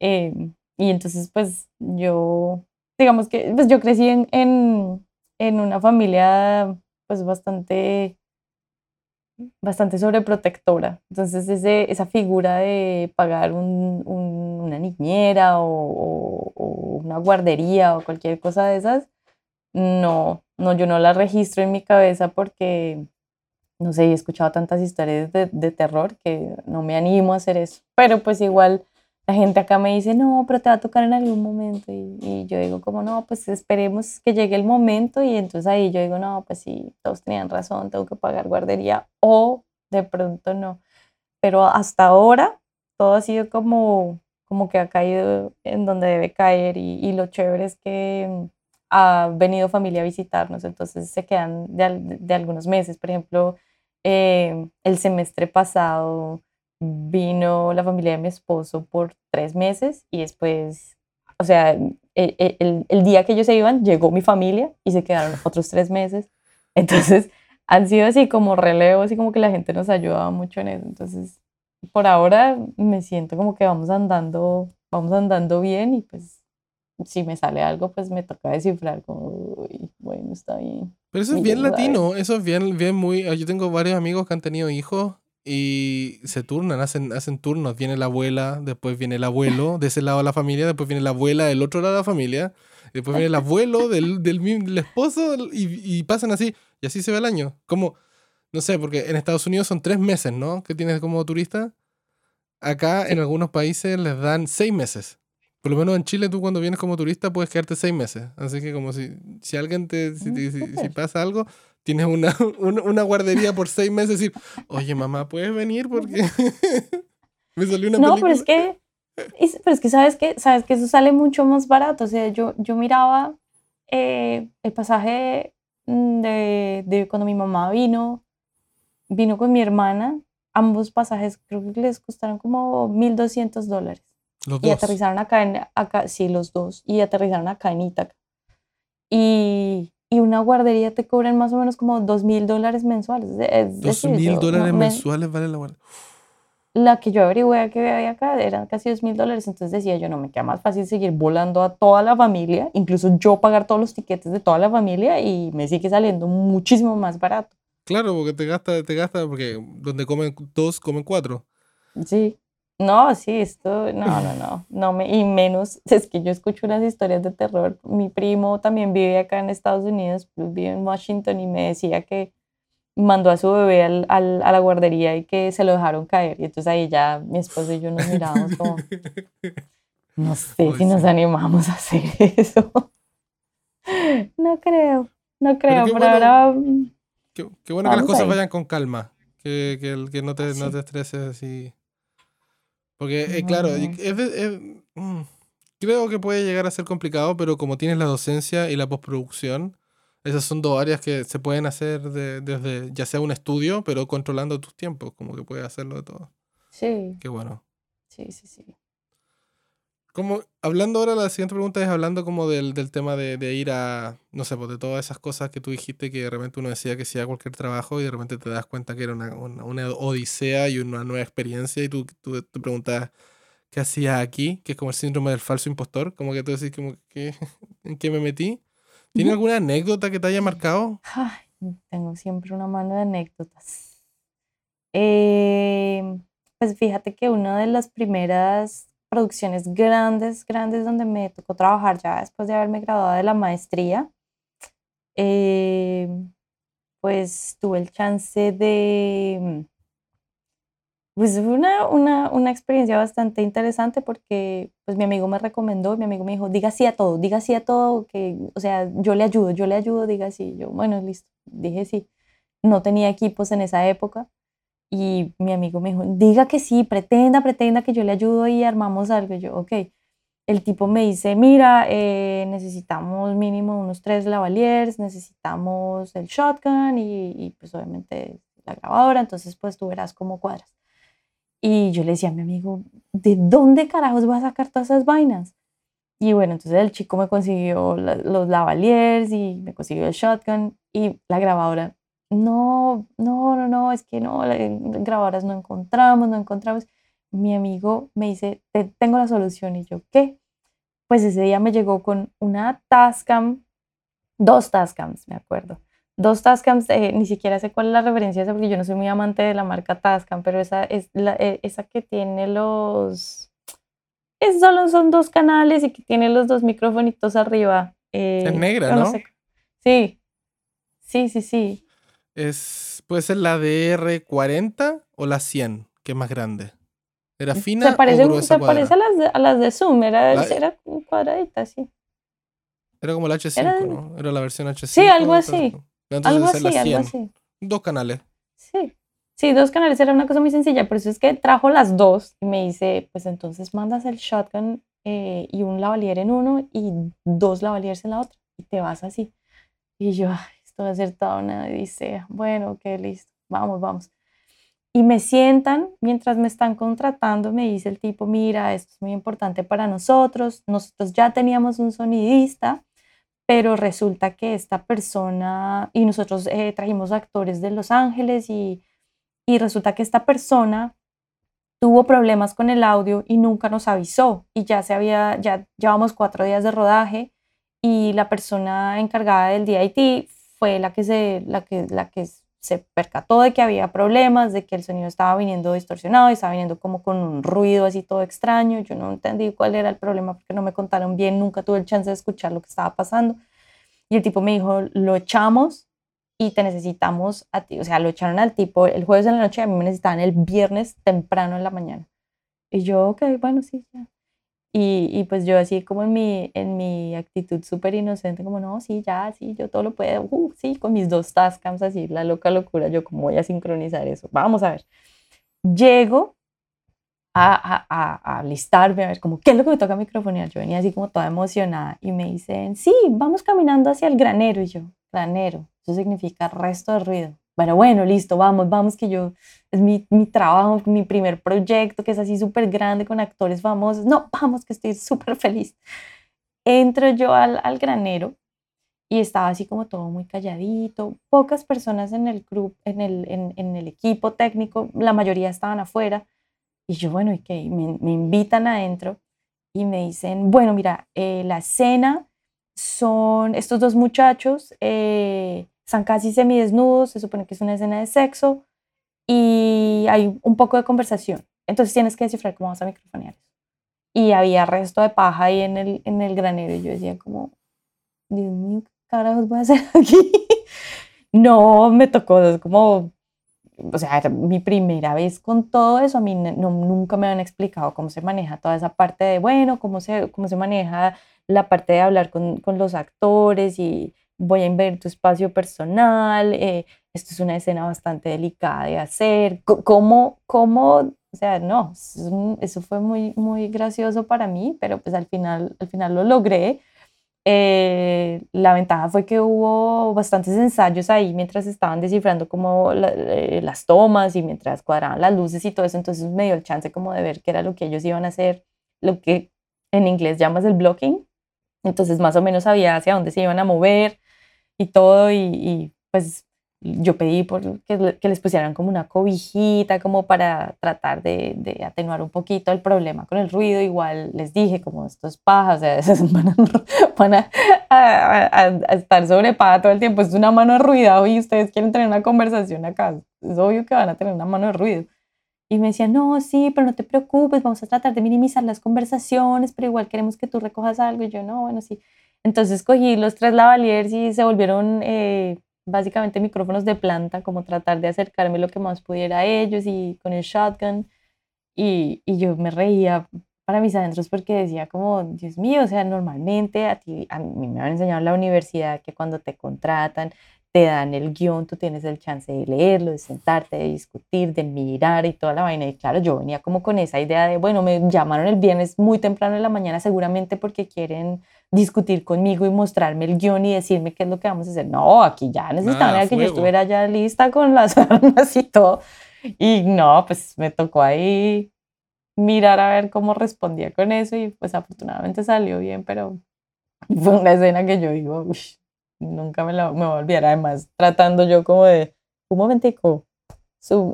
Eh, y entonces, pues yo, digamos que, pues yo crecí en, en, en una familia, pues bastante bastante sobreprotectora. Entonces, ese, esa figura de pagar un, una niñera o, o, una guardería o cualquier cosa de esas, no, no, yo no la registro en mi cabeza porque, no sé, he escuchado tantas historias de, de terror que no me animo a hacer eso. Pero pues igual la gente acá me dice, no, pero te va a tocar en algún momento. Y, yo digo, como no, pues esperemos que llegue el momento. Y entonces ahí yo digo, no, pues sí, todos tenían razón, tengo que pagar guardería o de pronto no. Pero hasta ahora todo ha sido como, como que ha caído en donde debe caer. Y, lo chévere es que mm, ha venido familia a visitarnos, entonces se quedan de, algunos meses. Por ejemplo, eh, el semestre pasado vino la familia de mi esposo por tres meses y después, o sea, e, e, el, el, día que ellos se iban, llegó mi familia y se quedaron otros tres meses. Entonces, han sido así como relevos y como que la gente nos ayudaba mucho en eso. Entonces, por ahora me siento como que vamos andando, vamos andando bien y pues si me sale algo, pues me toca descifrar como, bueno, está bien. Pero eso es bien latino, eso es bien, bien muy... Yo tengo varios amigos que han tenido hijos y se turnan, hacen, hacen turnos. Viene la abuela, después viene el abuelo de ese lado de la familia, después viene la abuela del otro lado de la familia, después viene el abuelo del, del, esposo y, y, pasan así. Y así se ve el año. Como, no sé, porque en Estados Unidos son tres meses, ¿no? Que tienes como turista. Acá en algunos países les dan seis meses. Por lo menos en Chile tú cuando vienes como turista puedes quedarte seis meses. Así que como si, si alguien te, si, mm, si pasa algo, tienes una, una, guardería por seis meses y decir, oye mamá, ¿puedes venir? Porque me salió una No, pero es que, pero es que sabes que, sabes que eso sale mucho más barato. O sea, yo, yo miraba eh, el pasaje de, de, cuando mi mamá vino, vino con mi hermana, ambos pasajes creo que les costaron como 1.200 dólares. Los y aterrizaron acá, en, acá, sí, los dos, y aterrizaron acá en Ítaca. Y, y una guardería te cobran más o menos como dos mil dólares mensuales. ¿Dos mil dólares mensuales vale la guardería? La que yo averigué que había acá eran casi dos mil dólares, entonces decía yo, no me queda más fácil seguir volando a toda la familia, incluso yo pagar todos los tiquetes de toda la familia y me sigue saliendo muchísimo más barato. Claro, porque te gasta, te gasta, porque donde comen dos, comen cuatro. Sí. No, sí, esto, no, no, no, no me, y menos, es que yo escucho unas historias de terror. Mi primo también vive acá en Estados Unidos, pues, vive en Washington y me decía que mandó a su bebé al, al, a la guardería y que se lo dejaron caer. Y entonces ahí ya mi esposo y yo nos mirábamos como, no sé si nos animamos a hacer eso. no creo, no creo, pero, ahora... Mm, qué, bueno que las cosas vayan con calma, que, que, que no, te, no te estreses así. Porque, eh, claro, mm, creo que puede llegar a ser complicado, pero como tienes la docencia y la postproducción, esas son dos áreas que se pueden hacer desde ya sea un estudio, pero controlando tus tiempos, como que puedes hacerlo de todo. Sí. Qué bueno. Sí, sí, sí. Como, hablando ahora, la siguiente pregunta es hablando como del, del tema de, de, ir a, no sé, pues de todas esas cosas que tú dijiste que de repente uno decía que hacía cualquier trabajo y de repente te das cuenta que era una, una, una odisea y una nueva experiencia y tú, tú te preguntas qué hacía aquí, que es como el síndrome del falso impostor, como que tú decís como que, en qué me metí. ¿Tiene alguna anécdota que te haya marcado? Ay, tengo siempre una mano de anécdotas. Eh, pues fíjate que una de las primeras producciones grandes, grandes, donde me tocó trabajar ya después de haberme graduado de la maestría, eh, pues tuve el chance de, pues fue una, una, una, experiencia bastante interesante porque pues mi amigo me recomendó, mi amigo me dijo, diga sí a todo, diga sí a todo, que, o sea, yo le ayudo, yo le ayudo, diga sí. Yo, bueno, listo, dije sí. No tenía equipos en esa época y mi amigo me dijo, diga que sí, pretenda, pretenda que yo le ayudo y armamos algo. Y yo, ok. El tipo me dice, mira, eh, necesitamos mínimo unos tres lavaliers, necesitamos el shotgun y, y pues obviamente la grabadora, entonces pues tú verás cómo cuadras. Y yo le decía a mi amigo, ¿de dónde carajos voy a sacar todas esas vainas? Y bueno, entonces el chico me consiguió los lavaliers y me consiguió el shotgun y la grabadora. No, no, no, no, es que no, grabadoras no encontramos, no encontramos. Mi amigo me dice, Te, tengo la solución. Y yo, ¿qué? Pues ese día me llegó con una Tascam, dos Tascams, me acuerdo dos Tascams, eh, ni siquiera sé cuál es la referencia esa porque yo no soy muy amante de la marca Tascam, pero esa es la, eh, esa que tiene los... Es solo son dos canales y que tiene los dos microfonitos arriba. Eh, es negra, ¿no? Sí, sí, sí, sí. Es, ¿Puede ser la DR40 o la 100, que es más grande? ¿Era fina se parece, o gruesa Se parece a las, de, a las de Zoom, era, era cuadradita, sí. Era como la H5, ¿no? Era la versión H5. Sí, algo así algo así, algo así. Dos canales. Sí. Sí, dos canales era una cosa muy sencilla, por eso es que trajo las dos y me dice, pues entonces mandas el shotgun eh, y un lavalier en uno y dos lavaliers en la otra y te vas así. Y yo, esto va a ser una dice, Bueno, qué listo, vamos, vamos. Y me sientan mientras me están contratando, me dice el tipo, mira, esto es muy importante para nosotros, nosotros ya teníamos un sonidista, pero resulta que esta persona, y nosotros eh, trajimos actores de Los Ángeles y, y resulta que esta persona tuvo problemas con el audio y nunca nos avisó. Y ya se había, ya llevamos cuatro días de rodaje y la persona encargada del DIT fue la que se, la que, la que se percató de que había problemas, de que el sonido estaba viniendo distorsionado y estaba viniendo como con un ruido así todo extraño. Yo no entendí cuál era el problema porque no me contaron bien, nunca tuve el chance de escuchar lo que estaba pasando. Y el tipo me dijo, lo echamos y te necesitamos a ti. O sea, lo echaron al tipo el jueves en la noche y a mí me necesitaban el viernes temprano en la mañana. Y yo, ok, bueno, sí, ya. Y, y, pues yo así como en mi, en mi actitud súper inocente, como no, sí, ya, sí, yo todo lo puedo, uh, sí, con mis dos Tascams así, la loca locura, yo como voy a sincronizar eso, vamos a ver. Llego a, a, a, listarme, a ver como, ¿qué es lo que me toca microfonear? Yo venía así como toda emocionada y me dicen, sí, vamos caminando hacia el granero. Y yo, granero, eso significa resto de ruido. Bueno, bueno, listo, vamos, vamos, que yo, es mi, mi trabajo, mi primer proyecto, que es así súper grande con actores famosos. No, vamos, que estoy súper feliz. Entro yo al, al granero y estaba así como todo muy calladito, pocas personas en el grupo, en el, en, el equipo técnico, la mayoría estaban afuera. Y yo, bueno, y que me, me, invitan adentro y me dicen, bueno, mira, eh, la escena son estos dos muchachos, eh, están casi semidesnudos, se supone que es una escena de sexo y hay un poco de conversación. Entonces tienes que descifrar cómo vas a microfonear. Y había resto de paja ahí en el, en el granero y yo decía como, Dios mío, ¿qué carajos voy a hacer aquí? no, me tocó, es como, o sea, era mi primera vez con todo eso, a mí no, nunca me han explicado cómo se maneja toda esa parte de, bueno, cómo se, cómo se maneja la parte de hablar con, con los actores y voy a invertir tu espacio personal, eh, esto es una escena bastante delicada de hacer, ¿cómo, cómo, o sea, no, eso fue muy, muy gracioso para mí, pero pues al final, al final lo logré. Eh, la ventaja fue que hubo bastantes ensayos ahí mientras estaban descifrando como eh, las tomas y mientras cuadraban las luces y todo eso, entonces me dio el chance como de ver qué era lo que ellos iban a hacer, lo que en inglés llamas el blocking, entonces más o menos sabía hacia dónde se iban a mover, y todo, y, pues yo pedí por que, que, les pusieran como una cobijita, como para tratar de, de, atenuar un poquito el problema con el ruido. Igual les dije, como estos pajas, o sea, van, a, van a, a, estar sobre paja todo el tiempo. Es una mano de ruido y ustedes quieren tener una conversación acá. Es obvio que van a tener una mano de ruido. Y me decían, no, sí, pero no te preocupes, vamos a tratar de minimizar las conversaciones, pero igual queremos que tú recojas algo. Y yo, no, bueno, sí. Entonces cogí los tres lavaliers y se volvieron eh, básicamente micrófonos de planta, como tratar de acercarme lo que más pudiera a ellos y con el shotgun. y, y yo me reía para mis adentros porque decía como, Dios mío, o sea, normalmente a ti, a mí me han enseñado en la universidad que cuando te contratan, te dan el guion, tú tienes el chance de leerlo, de sentarte, de discutir, de mirar y toda la vaina. Y claro, yo venía como con esa idea de, bueno, me llamaron el viernes muy temprano en la mañana seguramente porque quieren discutir conmigo y mostrarme el guion y decirme qué es lo que vamos a hacer. No, aquí ya necesitaban que yo estuviera ya lista con las armas y todo. Y no, pues me tocó ahí mirar a ver cómo respondía con eso y pues afortunadamente salió bien, pero fue una escena que yo digo, uy, nunca me, la, me voy a olvidar. Además, tratando yo como de, un momentico,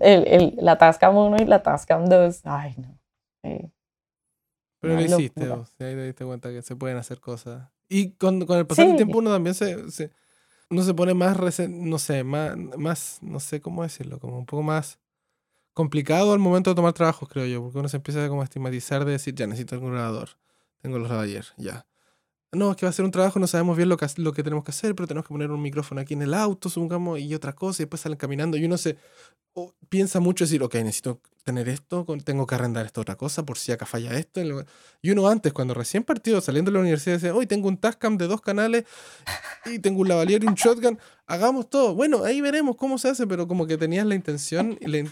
el, el, la Tascam 1 y la Tascam 2. Ay, no. Eh, Pero lo hiciste, vos, ahí te diste cuenta que se pueden hacer cosas. Y con, con el pasar del tiempo uno también se, se, uno se pone más, no sé, más, más, no sé cómo decirlo, como un poco más complicado al momento de tomar trabajos, creo yo, porque uno se empieza como a estigmatizar de decir, ya necesito un grabador, tengo los ayer, ya no, es que va a ser un trabajo, no sabemos bien lo que, lo que tenemos que hacer, pero tenemos que poner un micrófono aquí en el auto, supongamos, y otra cosa, y después salen caminando, y uno se piensa mucho decir, ok, necesito tener esto, tengo que arrendar esta otra cosa por si acá falla esto. Y uno antes, cuando recién partido, saliendo de la universidad, decía, hoy tengo un Tascam de dos canales y tengo un lavalier y un shotgun, hagamos todo. Bueno, ahí veremos cómo se hace, pero como que tenías la intención. Y la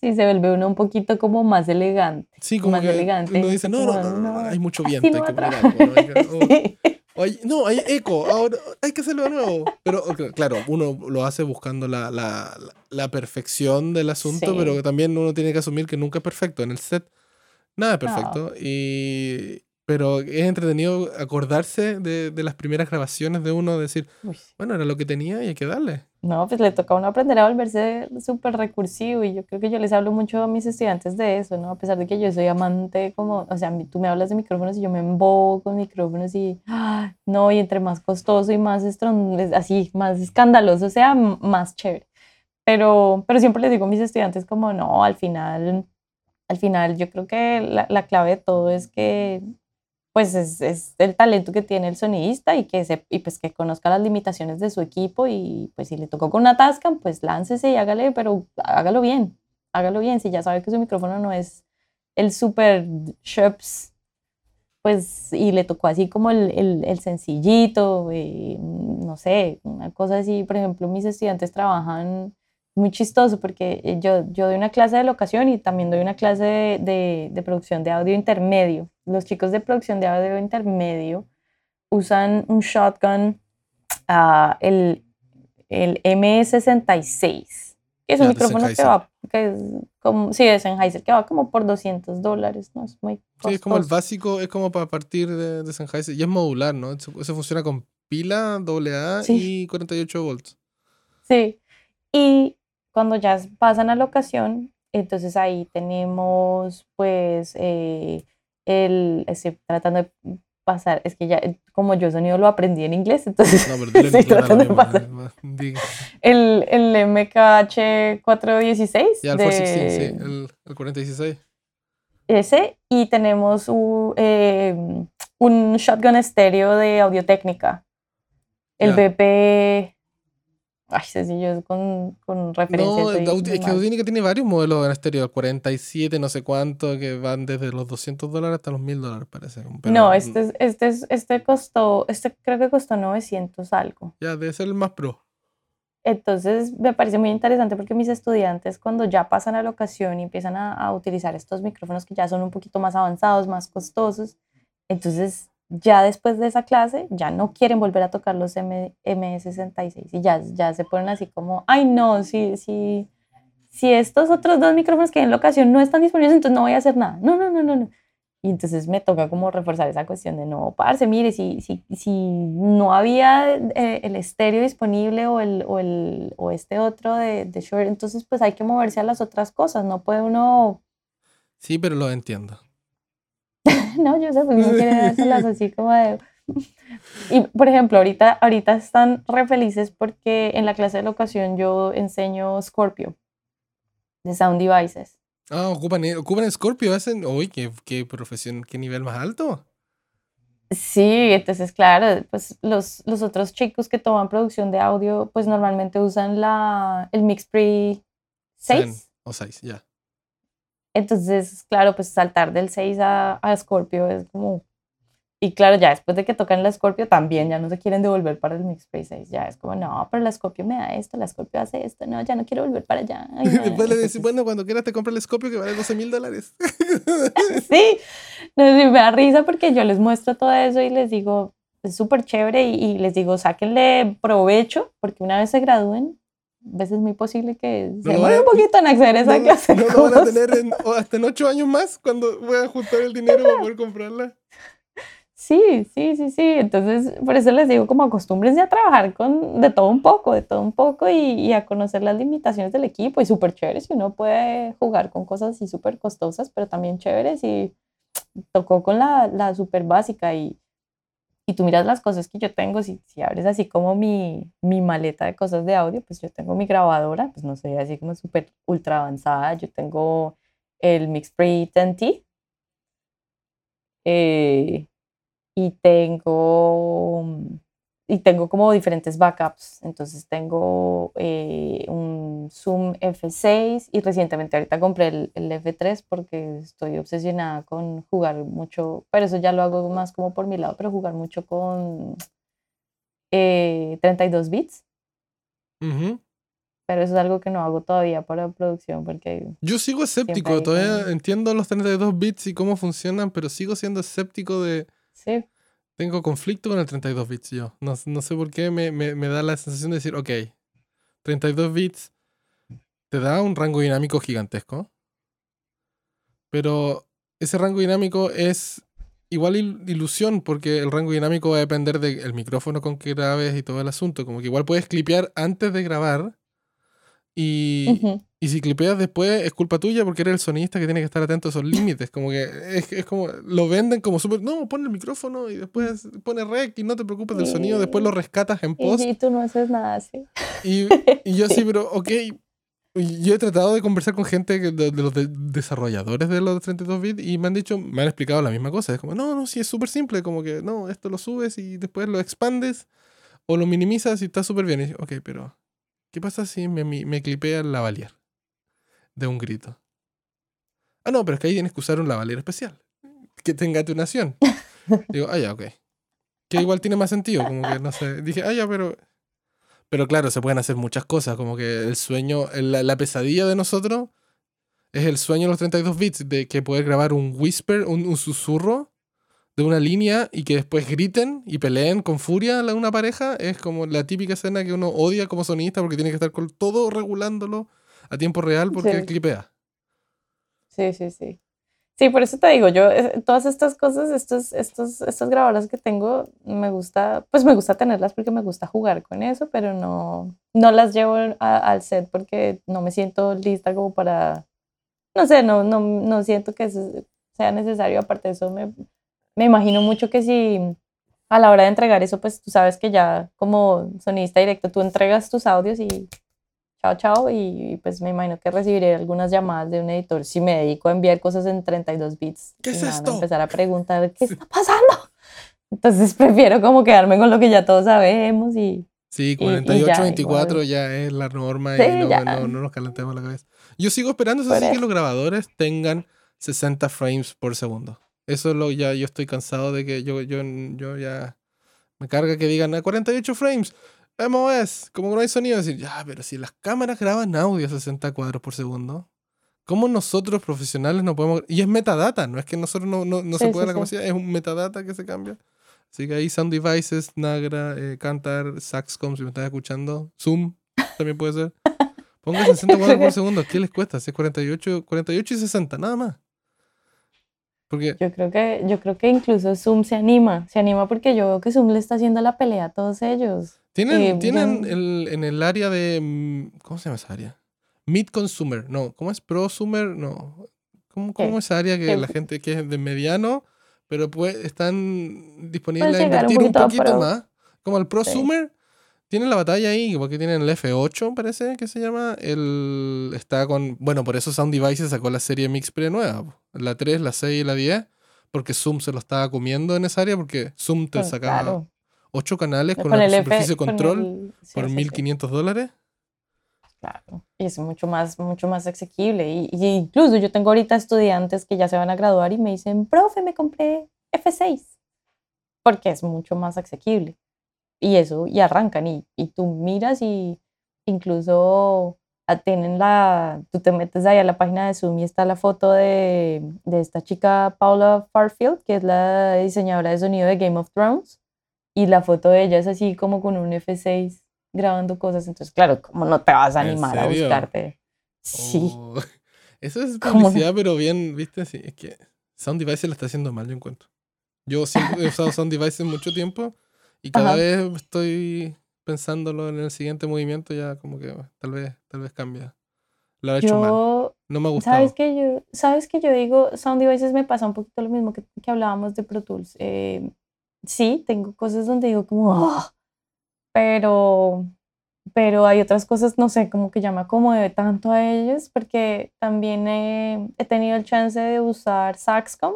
sí, se vuelve uno un poquito como más elegante. Sí, como más que elegante. uno dice, no, no, no, hay mucho viento, hay que poner algo. no, hay eco, ahora hay que hacerlo de nuevo. Pero claro, uno lo hace buscando la, la, la perfección del asunto, pero también uno tiene que asumir que nunca es perfecto. En el set, nada es perfecto. Y, pero es entretenido acordarse de, de, las primeras grabaciones de uno, decir, bueno, era lo que tenía y hay que darle. No, pues le toca a uno aprender a volverse súper recursivo y yo creo que yo les hablo mucho a mis estudiantes de eso, ¿no? A pesar de que yo soy amante, como, o sea, tú me hablas de micrófonos y yo me embobo con micrófonos y, ¡ah! no, y entre más costoso y más así, más escandaloso sea, más chévere. Pero, pero siempre les digo a mis estudiantes como, no, al final, al final yo creo que la, la clave de todo es que pues es, el talento que tiene el sonidista y que, se, y pues que conozca las limitaciones de su equipo y pues si le tocó con una Tascam, pues láncese y hágale, pero hágalo bien, hágalo bien. Si ya sabe que su micrófono no es el super Shops, pues y le tocó así como el, el, el sencillito, eh, no sé, una cosa así, por ejemplo, mis estudiantes trabajan muy chistoso porque eh, yo, yo doy una clase de locación y también doy una clase de, de, producción de audio intermedio. Los chicos de producción de audio intermedio usan un shotgun, uh, el, el M66, que es un micrófono que va, que es como, sí, es Sennheiser, que va como por 200 dólares, ¿no? Es muy Sí, es como el básico, es como para partir de, de Sennheiser, y es modular, ¿no? Eso, funciona con pila, AA y 48 volts. Sí, y cuando ya pasan a la ocasión, entonces ahí tenemos pues eh, el, estoy tratando de pasar, es que ya como yo sonido lo aprendí en inglés, entonces no, pero estoy tratando de pasar. El, el MKH 416. Ya, el 416, sí, el, el 416. Ese, y tenemos un, em, un shotgun estéreo de audio técnica. El BP Ay, sencillo, con, con referencia. No, es que Audínica tiene varios modelos en estéreo, 47, no sé cuánto, que van desde los 200 dólares hasta los 1000 dólares, parece. no, este, este, este costó, este creo que costó 900 algo. Ya, debe ser el más pro. Entonces, me parece muy interesante porque mis estudiantes, cuando ya pasan a la ocasión y empiezan a, a utilizar estos micrófonos que ya son un poquito más avanzados, más costosos, entonces ya después de esa clase ya no quieren volver a tocar los M, MS66 y ya, ya se ponen así como, ay no, si, si, si estos otros dos micrófonos que en la ocasión no están disponibles, entonces no voy a hacer nada. No, no, no, no, no. Y entonces me toca como reforzar esa cuestión de no, parce, mire, si, si, si no había eh, el estéreo disponible o, el, o, el, o este otro de, de Shure, entonces pues hay que moverse a las otras cosas, no puede uno... Sí, pero lo entiendo. no, yo sé, pues no quiere dárselas así como de... Y, por ejemplo, ahorita, ahorita están re felices porque en la clase de locación yo enseño Scorpio, de Sound Devices. Ah, ocupan, ocupan Scorpio, hacen... Uy, qué, qué profesión, qué nivel más alto. Sí, entonces claro, pues los, los otros chicos que toman producción de audio, pues normalmente usan la, el Mix Pre 6. O 6, ya. Entonces, claro, pues saltar del 6 a, a Scorpio es como... Y claro, ya después de que tocan la Scorpio también ya no se quieren devolver para el Mix Play 6. Ya es como, no, pero la Scorpio me da esto, la Scorpio hace esto, no, ya no quiero volver para allá. Ay, no. Después le decís, bueno, cuando quieras te compra el Scorpio que vale 12 mil dólares. sí, no, sí, me da risa porque yo les muestro todo eso y les digo, es súper chévere y, y les digo, sáquenle provecho porque una vez se gradúen, veces es muy posible que se lo demoren van un poquito en acceder a esa no, clase de no lo van a cosas. tener en- hasta en 8 años más cuando voy a juntar el dinero para poder comprarla. Sí, sí, sí, sí. Entonces, por eso les digo, como acostúmbrense a trabajar con de todo un poco, de todo un poco y, y a conocer las limitaciones del equipo. Y súper chévere si uno puede jugar con cosas así súper costosas, pero también chévere si tocó con la, la súper básica y, y tú miras las cosas que yo tengo, si, si abres así como mi, mi maleta de cosas de audio, pues yo tengo mi grabadora, pues no sé, así como súper ultra avanzada. Yo tengo el Mixpre 10T. Eh, y tengo y tengo como diferentes backups. Entonces tengo eh, un Zoom F6 y recientemente ahorita compré el, el F3 porque estoy obsesionada con jugar mucho, pero eso ya lo hago más como por mi lado, pero jugar mucho con eh, 32 bits. Ujú. Pero eso es algo que no hago todavía para producción porque Yo sigo escéptico, todavía entiendo los 32 bits y cómo funcionan, pero sigo siendo escéptico de... sí, Tengo conflicto con el 32 bits yo. No, no sé por qué me, me- da la sensación de decir, ok, 32 bits te da un rango dinámico gigantesco, pero ese rango dinámico es igual il- ilusión, porque el rango dinámico va a depender del micrófono con que grabes y todo el asunto. Como que igual puedes clipear antes de grabar y. y si clipeas después es culpa tuya porque eres el sonidista que tiene que estar atento a esos límites. Como que es, es como, lo venden como súper, no, pon el micrófono y después pone rec y no te preocupes del sonido, después lo rescatas en y, post. y tú no haces nada así. Y, y yo sí, pero ok. Y Yo he tratado de conversar con gente de, de los de- desarrolladores de los 32 bits y me han dicho, me han explicado la misma cosa. Es como, no, no, sí, es súper simple. Como que, no, esto lo subes y después lo expandes o lo minimizas y está súper bien. Y yo, ok, pero, ¿qué pasa si me, me, me clipea el lavalier de un grito? Ah, no, pero es que ahí tienes que usar un lavalier especial que tenga atenuación. Digo, ah, ya, ok. Que igual tiene más sentido, como que no sé. Dije, ah, ya, pero. Pero claro, se pueden hacer muchas cosas, como que el sueño, la, la pesadilla de nosotros es el sueño de los 32 bits, de que poder grabar un whisper, un, un susurro de una línea y que después griten y peleen con furia la una pareja. Es como la típica escena que uno odia como sonista porque tiene que estar con todo regulándolo a tiempo real porque Sí. clipea. Sí, sí, sí. Sí, por eso te digo, yo eh, todas estas cosas, estos, estos, estas grabadoras que tengo, me gusta, pues me gusta tenerlas porque me gusta jugar con eso, pero no, no las llevo a- al set porque no me siento lista como para, no sé, no, no, no siento que sea necesario. Aparte de eso, me, me imagino mucho que si a la hora de entregar eso, pues tú sabes que ya como sonista directo, tú entregas tus audios y chao, chao, y pues me imagino que recibiré algunas llamadas de un editor si me dedico a enviar cosas en 32 bits. ¿Qué y es esto? empezar a preguntar, ¿qué está pasando? Entonces prefiero como quedarme con lo que ya todos sabemos y Sí, y 48, ya, 24 igual. ya es la norma Sí, y no, no, no nos calentemos la cabeza. Yo sigo esperando eso sí, que los grabadores tengan 60 frames por segundo. Eso es lo ya yo estoy cansado de que yo, yo, yo ya me carga que digan a 48 frames. MOS, como que no hay sonido, decir, ya, pero si las cámaras graban audio a 60 cuadros por segundo, ¿cómo nosotros profesionales no podemos? Y es metadata, no es que nosotros no, no, no se Sí, pueda sí, la sí. capacidad, es un metadata que se cambia. Así que ahí Sound Devices, Nagra, eh, Cantar, Saxcom, si me estás escuchando, Zoom también puede ser. Ponga 60 cuadros por segundo, ¿qué les cuesta? Si es 48, 48 y 60, nada más. Porque yo creo que yo creo que incluso Zoom se anima, se anima porque yo veo que Zoom le está haciendo la pelea a todos ellos. Tienen, Eh, tienen ya- el- en el área de. mm, ¿Cómo se llama esa área? Mid consumer, no. ¿Cómo es prosumer? No. ¿Cómo, cómo esa área que ¿Qué? la gente que es de mediano, pero pues están disponibles a invertir un poquito más? Como el prosumer. Tienen la batalla ahí, porque tienen el F8, parece que se llama. El, está con. Bueno, por eso Sound Devices sacó la serie Mixpre nueva. La 3, la 6 y la 10. Porque Zoom se lo estaba comiendo en esa área. Porque Zoom te Pues, sacaba claro. 8 canales con, Con una el F- superficie de con control el- sí, por sí, sí. 1500 dólares. Claro, y es mucho más, mucho más asequible. Y, y incluso yo tengo ahorita estudiantes que ya se van a graduar y me dicen, profe, me compré F6, porque es mucho más asequible. Y eso, y arrancan, y, y tú miras y incluso tienen la, tú te metes ahí a la página de Zoom y está la foto de, de esta chica Paula Farfield, que es la diseñadora de sonido de Game of Thrones, y la foto de ella es así como con un F6 grabando cosas, entonces claro, como no te vas a ¿En animar a buscarte. Sí, Oh, Eso es ¿Cómo publicidad, pero bien, ¿viste? Sí, es que Sound Devices lo está haciendo mal, yo encuentro. Yo siempre he usado Sound Devices mucho tiempo y cada Ajá. vez estoy pensándolo en el siguiente movimiento, ya como que tal vez, tal vez cambia. Lo ha hecho mal. No me ha gustado. sabes que yo, sabes que yo digo, Sound Devices me pasa un poquito lo mismo que, que hablábamos de Pro Tools. Eh, sí, tengo cosas donde digo como, "Ah", pero, pero hay otras cosas, no sé, como que ya me acomodé tanto a ellos porque también he, he tenido el chance de usar Saxcom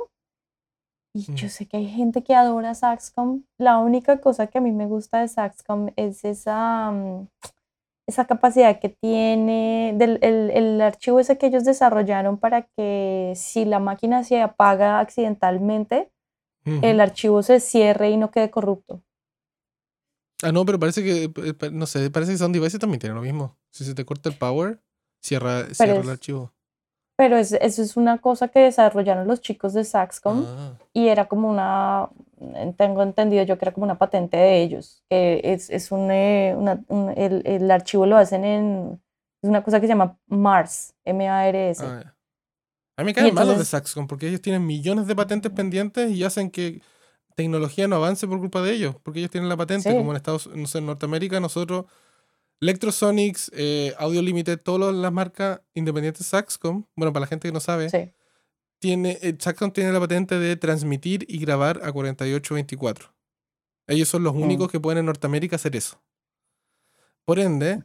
y yo Mm. sé que hay gente que adora Saxcom. La única cosa que a mí me gusta de Saxcom es esa, mm, esa capacidad que tiene del el, el archivo ese que ellos desarrollaron para que si la máquina se apaga accidentalmente, Ujú. el archivo se cierre y no quede corrupto. Ah, no, pero parece que, eh, no sé, parece que Sound Devices también tiene lo mismo. Si se te corta el power, cierra, cierra el es- archivo. Pero es- eso es una cosa que desarrollaron los chicos de Saxcom. Ah, y era como una, tengo entendido yo que era como una patente de ellos, que es, es un, eh, una- un- el, el archivo lo hacen en, es una cosa que se llama MARS, M-A-R-S. ah, ya. A mí me caen mal los de Saxcom porque ellos tienen millones de patentes pendientes y hacen que tecnología no avance por culpa de ellos, porque ellos tienen la patente, Sí. como en Estados no sé, en Norteamérica, nosotros, Electrosonics, eh, Audio Limited, todas las marcas independientes Saxcom, bueno, para la gente que no sabe, Sí, tiene, eh, Saxcom tiene la patente de transmitir y grabar a 4824. Ellos son los Mm. únicos que pueden en Norteamérica hacer eso. Por ende,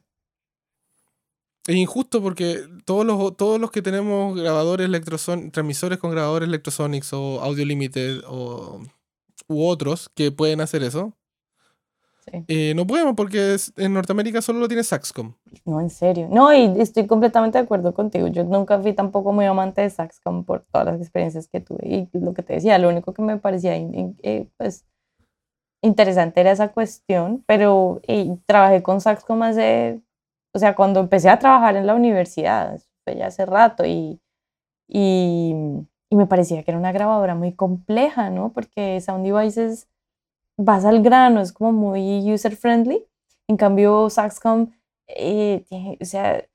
es injusto porque todos los, todos los que tenemos grabadores electroson transmisores con grabadores Electrosonics o Audio Limited o, u otros que pueden hacer eso, sí. eh, no podemos porque es- en Norteamérica solo lo tiene Saxcom. No, en serio. No, y estoy completamente de acuerdo contigo. Yo nunca fui tampoco muy amante de Saxcom por todas las experiencias que tuve. Y lo que te decía, lo único que me parecía eh, pues, interesante era esa cuestión, pero eh, trabajé con Saxcom hace, o sea, cuando empecé a trabajar en la universidad, ya hace rato, y, y, me parecía que era una grabadora muy compleja, ¿no? Porque Sound Devices vas al grano, es como muy user friendly. En cambio, Saxcom eh, o sea,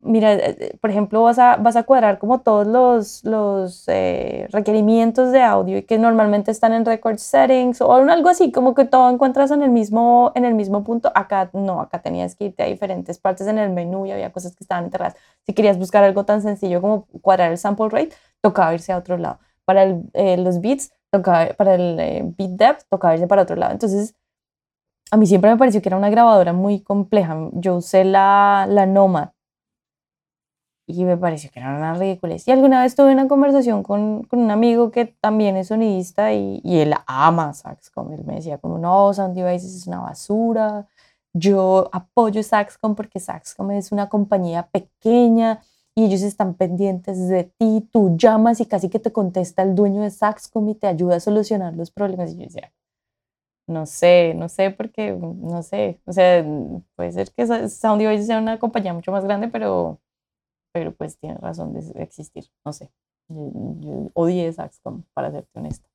mira, eh, eh, por ejemplo, vas a, vas a cuadrar como todos los, los eh, requerimientos de audio y que normalmente están en record settings o algo así, como que todo encuentras en el mismo, en el mismo punto. Acá no, acá tenías que irte a diferentes partes en el menú y había cosas que estaban enterradas. Si querías buscar algo tan sencillo como cuadrar el sample rate, tocaba irse a otro lado. Para el, eh, los beats, tocaba, para el eh, beat depth, tocaba irse para otro lado. Entonces, a mí siempre me pareció que era una grabadora muy compleja. Yo usé la, la Nomad y me pareció que era una ridiculez. Y alguna vez tuve una conversación con, con un amigo que también es sonidista y, y él ama Saxcom. Él me decía como, no, Sound Devices es una basura. Yo apoyo Saxcom porque Saxcom es una compañía pequeña y ellos están pendientes de ti. Tú llamas y casi que te contesta el dueño de Saxcom y te ayuda a solucionar los problemas. Y yo decía, no sé, no sé, porque, no sé, o sea, puede ser que Sound Devices sea una compañía mucho más grande, pero, pero pues tiene razón de existir, no sé. Yo, yo odié Saxcom, para serte honesta.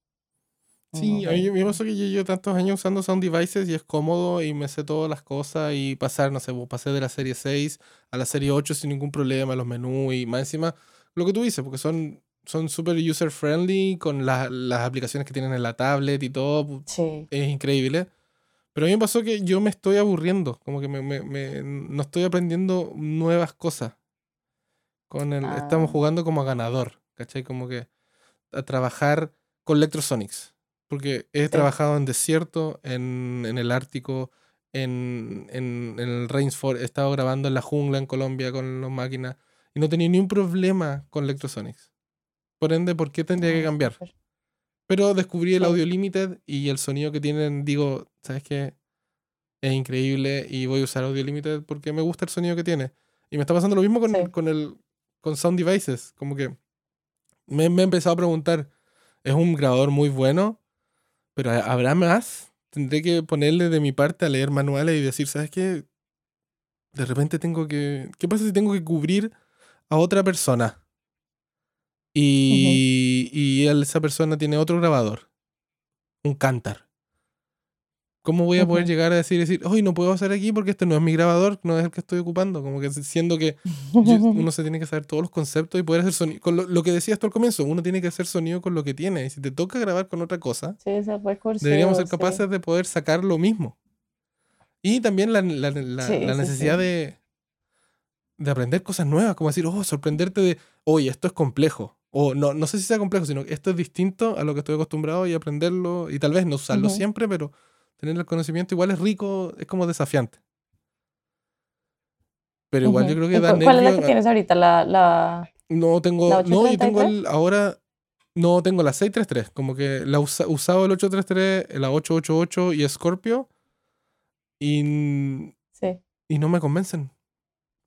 Sí, No a mí sé. me pasó que yo llevo tantos años usando Sound Devices y es cómodo y me sé todas las cosas y pasar, no sé, pues, pasé de la serie 6 a la serie 8 sin ningún problema, los menús y más encima lo que tú dices, porque son son súper user friendly con la- las aplicaciones que tienen en la tablet y todo, Sí, es increíble. Pero a mí me pasó que yo me estoy aburriendo, como que me, me- me- no estoy aprendiendo nuevas cosas. Con el, estamos Ah. jugando como a ganador, ¿cachai? Como que a trabajar con Electrosonics. Porque he Sí. trabajado en desierto, en, en el Ártico, en, en, en el Rainforest, he estado grabando en la jungla en Colombia con las máquinas y no tenía ni un problema con Electrosonics. Por ende, ¿por qué tendría que Ah, cambiar? Pero descubrí el audio limited y el sonido que tienen, digo, ¿sabes qué? Es increíble y voy a usar audio limited porque me gusta el sonido que tiene. Y me está pasando lo mismo con, Sí. con el con Sound Devices. Como que me, me he empezado a preguntar, ¿es un grabador muy bueno? ¿Pero ha- habrá más? Tendré que ponerle de mi parte a leer manuales y decir, ¿sabes qué? De repente tengo que... ¿Qué pasa si tengo que cubrir a otra persona? Y, y él- esa persona tiene otro grabador, un Cantar. ¿Cómo voy a poder Ujú. llegar a decir, decir, hoy no puedo hacer aquí porque este no es mi grabador, no es el que estoy ocupando? Como que siendo que uno se tiene que saber todos los conceptos y poder hacer sonido. Con lo, lo que decías tú al comienzo, uno tiene que hacer sonido con lo que tiene. Y si te toca grabar con otra cosa, Sí, deberíamos ser sí. capaces de poder sacar lo mismo. Y también la, la- la- Sí, la sí, necesidad sí. de, de aprender cosas nuevas, como decir, oh, sorprenderte de, oye, esto es complejo. O no, no sé si sea complejo, sino que esto es distinto a lo que estoy acostumbrado y aprenderlo, y tal vez no usarlo Ujú. siempre, pero tener el conocimiento igual es rico, es como desafiante. Pero igual yo creo ¿Y que da cu- ¿Cuál es la que tienes ahorita? La, la... No tengo. ¿La No, yo tengo 833? el. Ahora. No tengo la 633. Como que la usa, usado el 833, la 888 y Scorpio. Y, Sí. y no me convencen.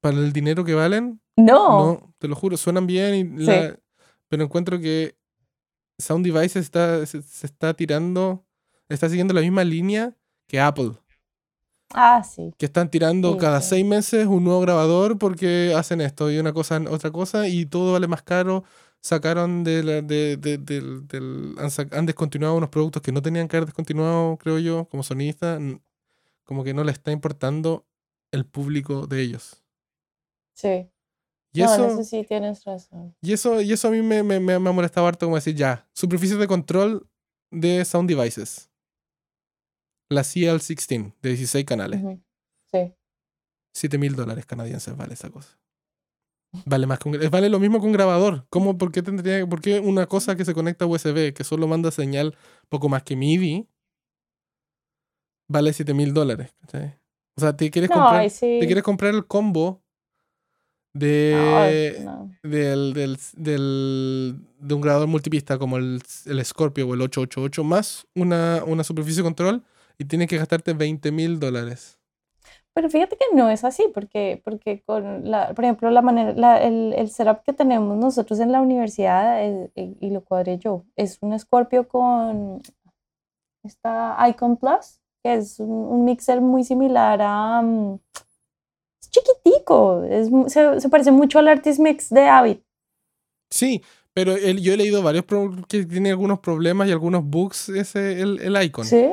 Para el dinero que valen, No. no, te lo juro, suenan bien. Y la- pero encuentro que Sound Devices está, se, se está tirando. Está siguiendo la misma línea que Apple. Ah, sí. Que están tirando Sí, cada sí. seis meses un nuevo grabador porque hacen esto y una cosa, otra cosa, y todo vale más caro. Sacaron de la- de- de- del, del- han, descontinuado unos productos que no tenían que haber descontinuado, creo yo, como sonidista. n- Como que no le está importando el público de ellos. Sí. Y no, eso, en eso sí tienes razón. y eso, y eso a mí me, me, me, ha molestado harto como decir, ya, superficie de control de Sound Devices. La CL16 de 16 canales. Ujú. Sí. 7 mil dólares canadienses vale esa cosa. Vale más que un, vale lo mismo que un grabador. ¿Cómo, por qué tendría, por qué una cosa que se conecta a USB, que solo manda señal poco más que MIDI, vale 7 mil dólares? ¿cachai? O sea, te quieres No, comprar, sí. te quieres comprar el combo No, de, no. del, del, del- de un grabador multipista como el, el Scorpio o el 888 más una, una superficie de control y tienes que gastarte 20 mil dólares. Pero fíjate que no es así, porque, porque con la, por ejemplo, la manera, la- el, el setup que tenemos nosotros en la universidad, y lo cuadré yo, es un Scorpio con esta Icon Plus, que es un, un mixer muy similar a... mm, es chiquitico, es, se, se parece mucho al Artist Mix de Avid. Sí, pero yo he leído varios que tiene algunos problemas y algunos bugs ese el, el icon. ¿Sí?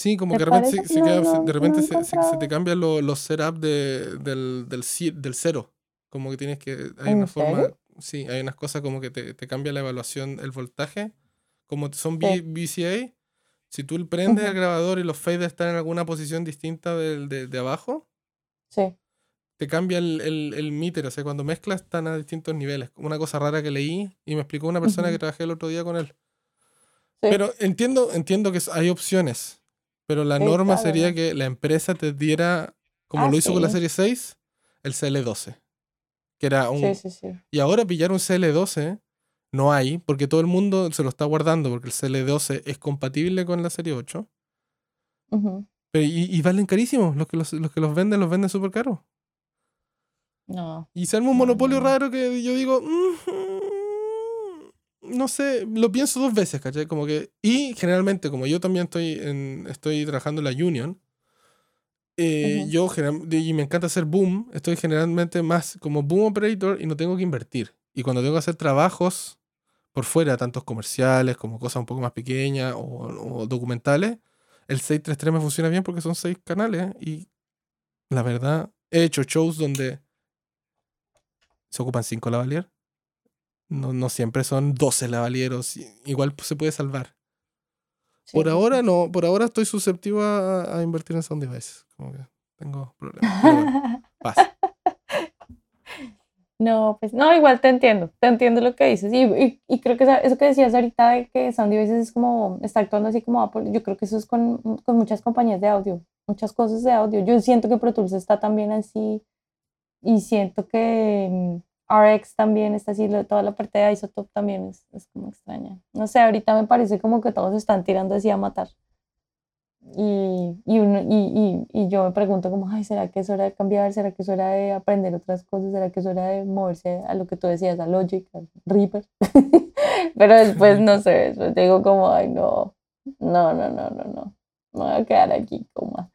Sí, como ¿Te que de repente, se, se queda- no, de repente no se, se- te cambian lo- los setups de, del, del, del cero. Como que tienes que. Hay ¿En una forma. serio? Sí, hay unas cosas como que te, te cambia la evaluación, el voltaje. Como son Sí. VCA, si tú prendes el Ujú. grabador y los fades están en alguna posición distinta del, de, de abajo, Sí. te cambia el, el, el meter. O sea, cuando mezclas están a distintos niveles. Una cosa rara que leí y me explicó una persona Ujú. que trabajé el otro día con él. Sí. Pero entiendo, entiendo que hay opciones. Pero la norma sería que la empresa te diera, como Ah, lo hizo con la serie 6, el CL12. Que era un. Sí, sí, sí. Y ahora pillar un CL12 no hay, porque todo el mundo se lo está guardando, porque el CL12 es compatible con la serie 8. Ujú. Pero, y, y valen carísimos. Los que los, los que los venden, los venden súper caros. No. Y se arma un No, no, monopolio no. raro que yo digo. "Mm, no sé, lo pienso dos veces, ¿cachai? Como que. Y generalmente, como yo también estoy en, estoy trabajando en la Union. eh. Yo general- y me encanta hacer boom, estoy generalmente más como boom operator y no tengo que invertir. Y cuando tengo que hacer trabajos por fuera, tantos comerciales como cosas un poco más pequeñas o, o documentales, el 633 me funciona bien porque son seis canales y la verdad he hecho shows donde se ocupan 5 lavalier. No, no siempre son 12 lavalieros. Igual pues, se puede salvar. Sí, por sí, ahora no, por ahora estoy susceptible a, a invertir en sound devices. Como que tengo problemas. Bueno, pasa. No, pues no, igual te entiendo, te entiendo lo que dices. Y, y, y creo que eso que decías ahorita de que Sound Devices es como, está actuando así como Apple, yo creo que eso es con, con muchas compañías de audio, muchas cosas de audio. Yo siento que Pro Tools está también así y siento que mm, RX también está así, toda la parte de Isotope también es, es como extraña. No sé, ahorita me parece como que todos están tirando así a matar. Y, y, uno, y, y, y, yo me pregunto como, ay, ¿será que es hora de cambiar? ¿Será que es hora de aprender otras cosas? ¿Será que es hora de moverse a lo que tú decías, a Logic, a Reaper? Pero después, no sé, después digo como, ay, no, no, no, no, no, no, me voy a quedar aquí como...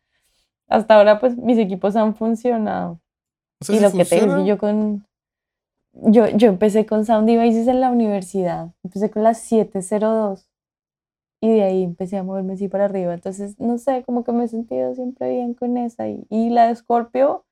Hasta ahora, pues, mis equipos han funcionado. y lo que te yo con... Yo, yo empecé con Sound Devices en la universidad, empecé con las 702 y de ahí empecé a moverme así para arriba. Entonces, no sé, como que me he sentido siempre bien con esa. Y, y la de Scorpio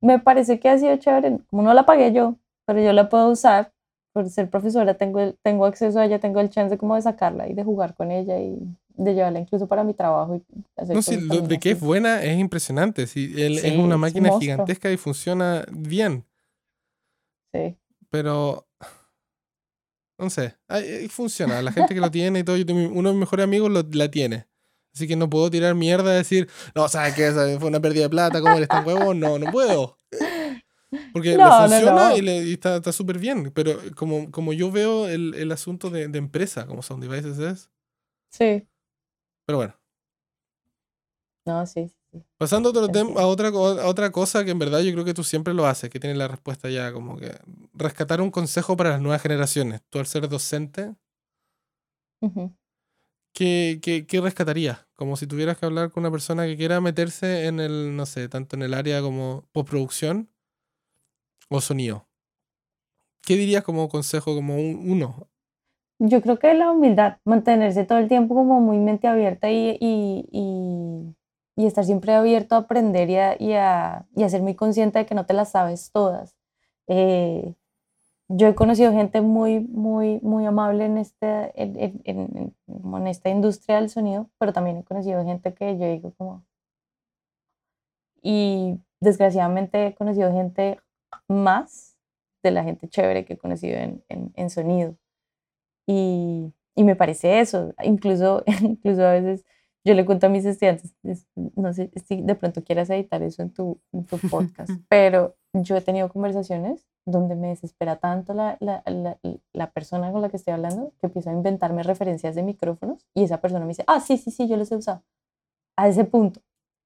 me parece que ha sido chévere. Como no la pagué yo, pero yo la puedo usar por ser profesora, tengo, tengo acceso a ella, tengo el chance como de sacarla y de jugar con ella y de llevarla incluso para mi trabajo. Y hacer no, sí, de que es buena es impresionante. Sí, él, es una máquina gigantesca y funciona bien. Sí. Pero no sé, funciona. La gente que lo tiene y todo, uno de mis mejores amigos lo, la tiene. Así que no puedo tirar mierda y decir, no, ¿sabes qué? Fue una pérdida de plata, ¿cómo eres tan huevo? No, no puedo. Porque le funciona y, está súper bien. Pero como, como yo veo el, el asunto de, de, empresa, como Sound Devices es. Sí. Pero bueno. No, sí. Pasando otro a, otra, a otra cosa que en verdad yo creo que tú siempre lo haces, que tienes la respuesta ya, como que rescatar un consejo para las nuevas generaciones. Tú al ser docente, ¿qué, qué, qué rescatarías? Como si tuvieras que hablar con una persona que quiera meterse en el, no sé, tanto en el área como postproducción o sonido. ¿Qué dirías como consejo, como uno? Yo creo que la humildad, mantenerse todo el tiempo como muy mente abierta y, y y estar siempre abierto a aprender y a, y a, y ser muy consciente de que no te las sabes todas. Eh, yo he conocido gente muy, muy, muy amable en, este, en, en, en, esta industria del sonido, pero también he conocido gente que yo digo como... Y desgraciadamente he conocido gente más de la gente chévere que he conocido en, sonido. Y, y me parece eso, incluso, incluso a veces yo le cuento a mis estudiantes, no sé si de pronto quieras editar eso en tu, en tu podcast, pero yo he tenido conversaciones donde me desespera tanto la, la, la, la, persona con la que estoy hablando que empiezo a inventarme referencias de micrófonos y esa persona me dice, ah, sí, sí, sí, yo los he usado. A ese punto.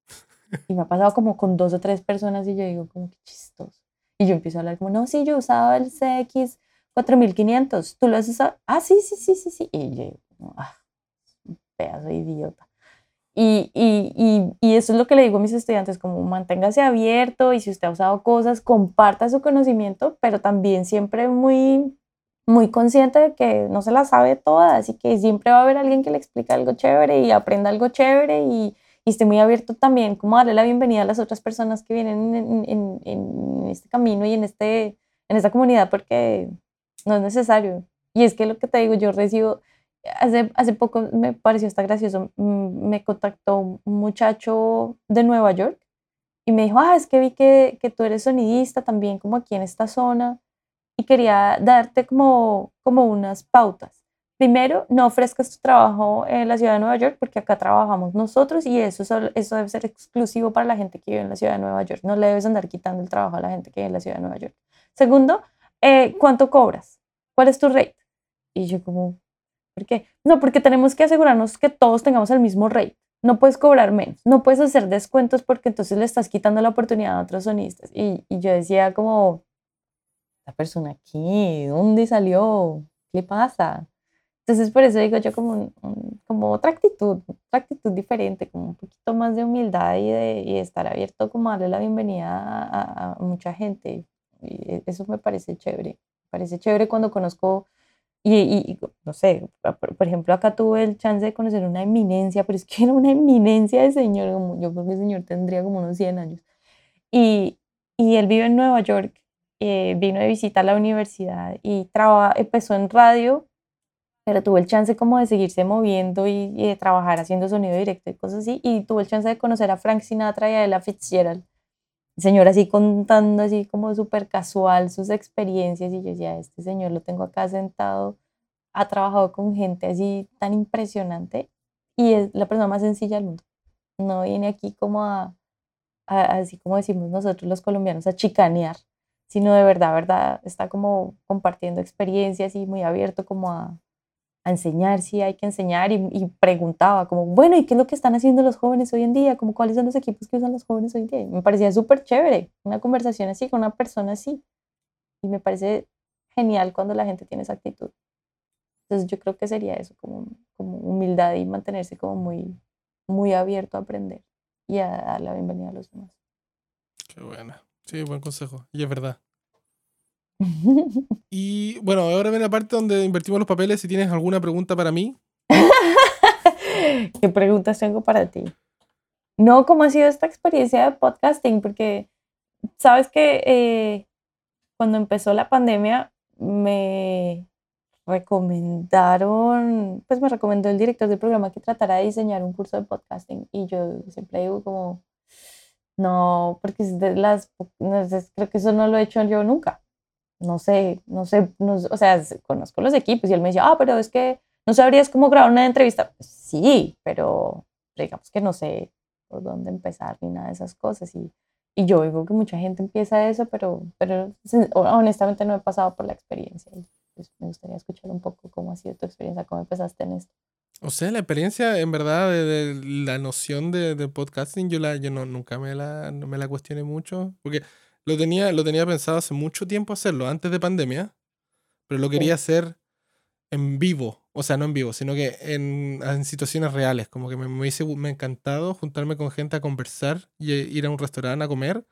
Y me ha pasado como con dos o tres personas y yo digo, como que chistoso. Y yo empiezo a hablar como, no, sí, yo he usado el CX 4500, ¿tú lo has usado? Ah, sí, sí, sí, sí, sí. Y yo, ah, un pedazo de idiota. Y, y, y, eso es lo que le digo a mis estudiantes, como manténgase abierto y si usted ha usado cosas, comparta su conocimiento, pero también siempre muy, muy consciente de que no se la sabe toda, así que siempre va a haber alguien que le explique algo chévere y aprenda algo chévere y, y esté muy abierto también, como darle la bienvenida a las otras personas que vienen en, en, en este camino y en, este, en esta comunidad, porque no es necesario. Y es que lo que te digo, yo recibo hace, hace poco me pareció hasta gracioso, mm, me contactó un muchacho de Nueva York y me dijo, ah, es que vi que, que tú eres sonidista también como aquí en esta zona y quería darte como, como unas pautas. Primero, no ofrezcas tu trabajo en la ciudad de Nueva York porque acá trabajamos nosotros y eso, eso debe ser exclusivo para la gente que vive en la ciudad de Nueva York. No le debes andar quitando el trabajo a la gente que vive en la ciudad de Nueva York. Segundo, eh, ¿cuánto cobras? ¿Cuál es tu rate? Y yo como, ¿Por qué? No, porque tenemos que asegurarnos que todos tengamos el mismo rate. No puedes cobrar menos, no puedes hacer descuentos porque entonces le estás quitando la oportunidad a otros sonistas. Y, y yo decía como, la persona aquí, ¿dónde salió? ¿Qué pasa? Entonces por eso digo yo como, como otra actitud, otra actitud diferente, como un poquito más de humildad y de, estar abierto como darle la bienvenida a, mucha gente. Y eso me parece chévere. Parece chévere cuando conozco y, y, no sé, por, ejemplo, acá tuve el chance de conocer una eminencia, pero es que era una eminencia de señor, como, yo creo que el señor tendría como unos 100 años. Y, y él vive en Nueva York, eh, vino de visita a la universidad y empezó en radio, pero tuvo el chance como de seguirse moviendo y, de trabajar haciendo sonido directo y cosas así, y tuvo el chance de conocer a Frank Sinatra y a Ella Fitzgerald señor así contando así como súper casual sus experiencias y yo decía, este señor lo tengo acá sentado, ha trabajado con gente así tan impresionante y es la persona más sencilla del mundo. No viene aquí como a, así como decimos nosotros los colombianos, a chicanear, sino de verdad, verdad, está como compartiendo experiencias y muy abierto como a, enseñar, sí hay que enseñar y, y, preguntaba como, bueno, ¿y qué es lo que están haciendo los jóvenes hoy en día? Como, ¿Cuáles son los equipos que usan los jóvenes hoy en día? Y me parecía súper chévere una conversación así con una persona así. Y me parece genial cuando la gente tiene esa actitud. Entonces yo creo que sería eso, como, como humildad y mantenerse como muy, muy abierto a aprender y a dar la bienvenida a los demás. Qué buena. Sí, buen consejo. Y es verdad. Y bueno, ahora viene la parte donde invertimos los papeles. Si tienes alguna pregunta para mí. ¿Qué preguntas tengo para ti? No, ¿cómo ha sido esta experiencia de podcasting? Porque sabes que eh, cuando empezó la pandemia me recomendaron, pues me recomendó el director del programa que tratara de diseñar un curso de podcasting y yo siempre digo como, no, porque las, creo que eso no lo he hecho yo nunca. No sé, no sé, o sea, conozco los equipos y él me decía, ah, pero es que no sabrías cómo grabar una entrevista. Sí, pero digamos que no sé por dónde empezar ni nada de esas cosas. Y, y yo digo que mucha gente empieza eso, pero, pero honestamente no he pasado por la experiencia. Pues me gustaría escuchar un poco cómo ha sido tu experiencia, cómo empezaste en esto. O sea, la experiencia, en verdad, de, la noción de, de, podcasting, yo, la, yo no, nunca me la, no me la cuestioné mucho, porque lo tenía, lo tenía pensado hace mucho tiempo hacerlo, antes de pandemia, pero lo quería hacer en vivo, o sea, no en vivo, sino que en, en situaciones reales, como que me, me hubiese me encantado juntarme con gente a conversar y ir a un restaurante a comer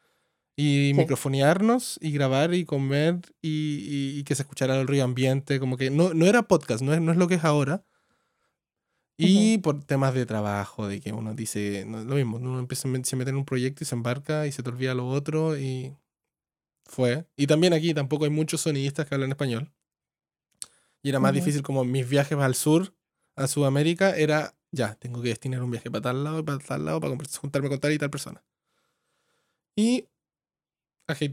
y microfonearnos y grabar y comer y, y, que se escuchara el río ambiente, como que no, no era podcast, no es, no es lo que es ahora, y por temas de trabajo, de que uno dice, no, lo mismo, uno empieza a se mete en un proyecto y se embarca y se te olvida lo otro y fue. Y también aquí tampoco hay muchos sonidistas que hablan español. Y era más difícil como mis viajes al sur, a Sudamérica, era, ya, tengo que destinar un viaje para tal lado y para tal lado para juntarme con tal y tal persona. Y,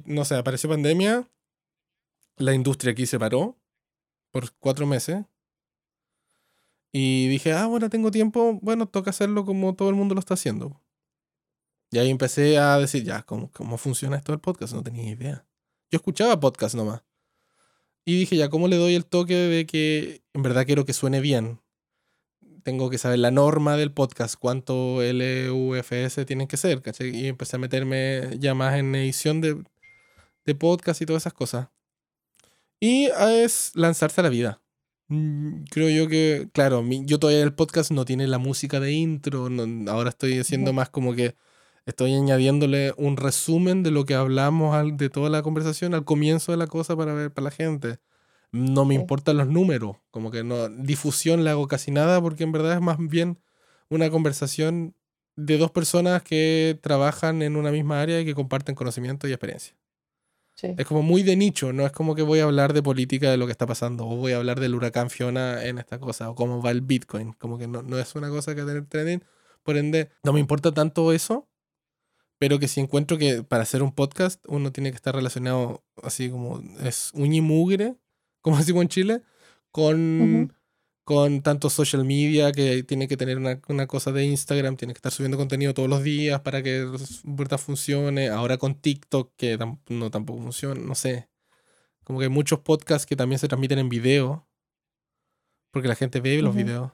no sé, apareció pandemia, la industria aquí se paró por cuatro meses y dije, ah, bueno, tengo tiempo, bueno, toca hacerlo como todo el mundo lo está haciendo. Y ahí empecé a decir, ya, ¿cómo, cómo funciona esto del podcast? No tenía idea. Yo escuchaba podcast nomás. Y dije, ya, ¿cómo le doy el toque de que en verdad quiero que suene bien? Tengo que saber la norma del podcast, cuánto LUFS tienen que ser, ¿cachai? Y empecé a meterme ya más en edición de, de podcast y todas esas cosas. Y es lanzarse a la vida. Mm, creo yo que, claro, yo todavía el podcast no tiene la música de intro, ahora estoy haciendo más como que estoy añadiéndole un resumen de lo que hablamos al, de toda la conversación al comienzo de la cosa para ver para la gente. No me importan los números, como que no difusión le hago casi nada porque en verdad es más bien una conversación de dos personas que trabajan en una misma área y que comparten conocimiento y experiencia. Es como muy de nicho, no es como que voy a hablar de política de lo que está pasando, o voy a hablar del huracán Fiona en esta cosa, o cómo va el Bitcoin. Como que no, no es una cosa que tener trading. Por ende, no me importa tanto eso, pero que si encuentro que para hacer un podcast uno tiene que estar relacionado así como es uñimugre, como decimos en Chile, con con tanto social media que tiene que tener una, una, cosa de Instagram, tiene que estar subiendo contenido todos los días para que verdad funcione. Ahora con TikTok, que no tampoco funciona, no sé. Como que hay muchos podcasts que también se transmiten en video, porque la gente ve los videos.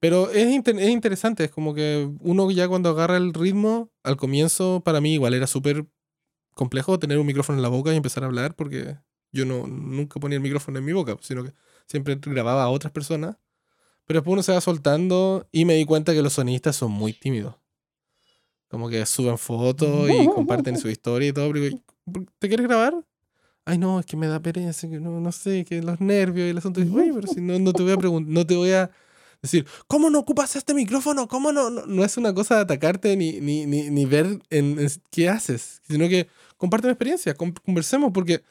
Pero es, es interesante, es como que uno ya cuando agarra el ritmo, al comienzo para mí igual era súper complejo tener un micrófono en la boca y empezar a hablar, porque yo no, nunca ponía el micrófono en mi boca, sino que siempre grababa a otras personas. Pero después uno se va soltando y me di cuenta que los sonistas son muy tímidos. Como que suben fotos y comparten su historia y todo. ¿Te quieres grabar? Ay, no, es que me da pereza, que no, no sé, que los nervios y el asunto. Oye, pero si no, no te voy a preguntar, no te voy a decir, ¿cómo no ocupas este micrófono? ¿Cómo no? No, es una cosa de atacarte ni, ni, ni, ni ver en, en, qué haces, sino que comparte mi experiencia, conversemos, porque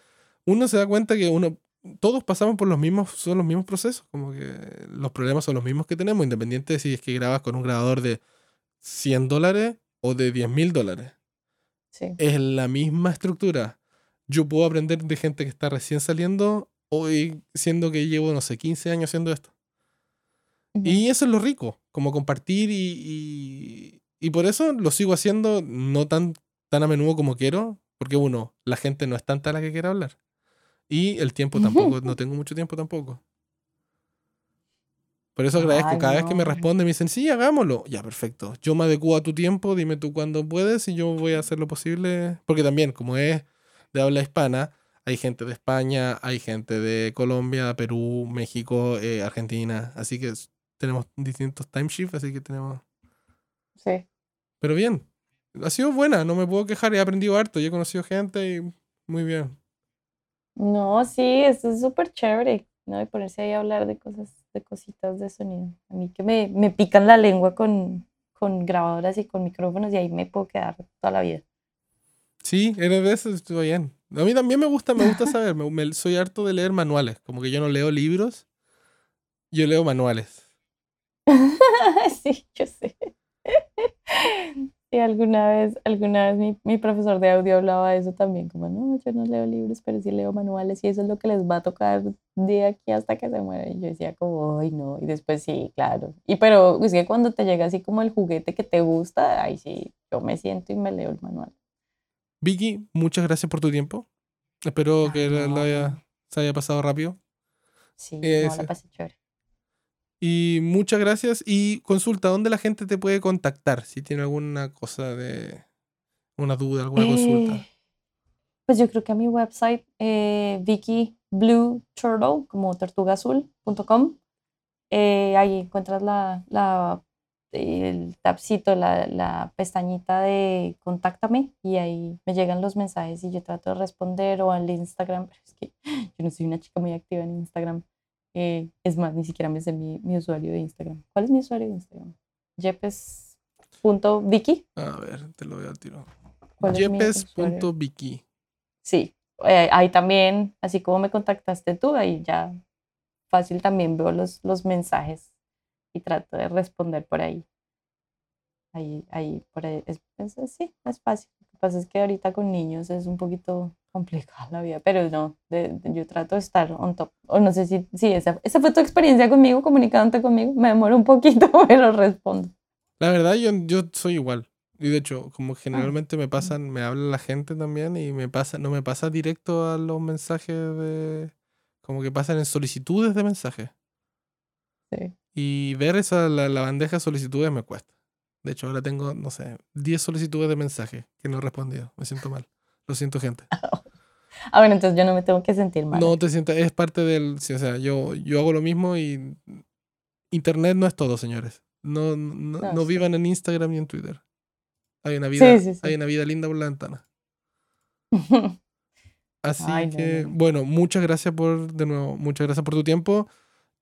uno se da cuenta que uno todos pasamos por los mismos, son los mismos procesos, como que los problemas son los mismos que tenemos, independiente de si es que grabas con un grabador de 100 dólares o de 10 mil dólares. Es la misma estructura. Yo puedo aprender de gente que está recién saliendo hoy, siendo que llevo, no sé, 15 años haciendo esto. Y eso es lo rico, como compartir y, y, por eso lo sigo haciendo no tan, tan a menudo como quiero, porque uno, la gente no es tanta la que quiere hablar. Y el tiempo tampoco, no tengo mucho tiempo tampoco. Por eso agradezco Ay, cada vez que me responden, me dicen, sí, hagámoslo. Ya, perfecto. Yo me adecuo a tu tiempo, dime tú cuándo puedes y yo voy a hacer lo posible. Porque también, como es de habla hispana, hay gente de España, hay gente de Colombia, Perú, México, eh, Argentina. Así que tenemos distintos time shifts, así que tenemos... Sí. Pero bien, ha sido buena, no me puedo quejar, he aprendido harto, y he conocido gente y muy bien. No, sí, esto es súper chévere, ¿no? Y ponerse ahí a hablar de cosas, de cositas de sonido. A mí que me, me pican la lengua con, con grabadoras y con micrófonos y ahí me puedo quedar toda la vida. Sí, eres de eso, estuvo bien. A mí también me gusta, me gusta saber, me- me- soy harto de leer manuales, como que yo no leo libros, yo leo manuales. Sí, yo sé. Sí, alguna vez, alguna vez mi, mi profesor de audio hablaba de eso también, como, no, yo no leo libros, pero sí leo manuales y eso es lo que les va a tocar de aquí hasta que se mueran. Y yo decía como, ay, no, y después sí, claro. Y pero es que cuando te llega así como el juguete que te gusta, ahí sí, yo me siento y me leo el manual. Vicky, muchas gracias por tu tiempo. Espero Ay, que no. haya- se haya pasado rápido. Sí, Eh, no, la pasé chévere. Y muchas gracias. Y consulta, ¿dónde la gente te puede contactar? Si tiene alguna cosa de. una duda, alguna consulta. Eh, pues yo creo que a mi website, eh, Vicky Blue Turtle, como tortugaazul.com, eh, ahí encuentras la, la, el tabcito, la, la pestañita de contáctame y ahí me llegan los mensajes y yo trato de responder o al Instagram, pero es que yo no soy una chica muy activa en Instagram. Eh, es más, ni siquiera me sé mi, mi usuario de Instagram. ¿Cuál es mi usuario de Instagram? Yepes.vicky. A ver, te lo voy al tiro. ¿Cuál es mi usuario? Yepes.vicky. Sí, eh, ahí también, así como me contactaste tú, ahí ya fácil también veo los, los mensajes y trato de responder por ahí. Ahí, ahí, por ahí, es, es- sí, es fácil. Lo que pasa es que ahorita con niños es un poquito complicada la vida, pero no, de- de- yo trato de estar on top. O no sé si, si esa, esa fue tu experiencia conmigo, comunicándote conmigo. Me demoro un poquito, pero respondo. La verdad, yo, yo soy igual. Y de hecho, como generalmente me pasan, me habla la gente también y me pasa, no me pasa directo a los mensajes de. Como que pasan en solicitudes de mensajes. Sí. Y ver esa, la, la bandeja de solicitudes me cuesta. De hecho, ahora tengo, no sé, 10 solicitudes de mensajes que no he respondido. Me siento mal. Lo siento, gente. Ah, bueno, entonces yo no me tengo que sentir mal. No te sientas, es parte del. sí, o sea, yo, yo hago lo mismo y. Internet no es todo, señores. No, no, No, no sí. vivan en Instagram ni en Twitter. Hay una vida, Sí, hay una vida linda por la ventana. Así Ay, que, no, no. bueno, muchas gracias por, de nuevo, muchas gracias por tu tiempo.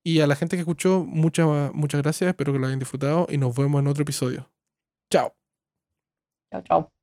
Y a la gente que escuchó, muchas, muchas gracias. Espero que lo hayan disfrutado y nos vemos en otro episodio. Chao. Chao, chao.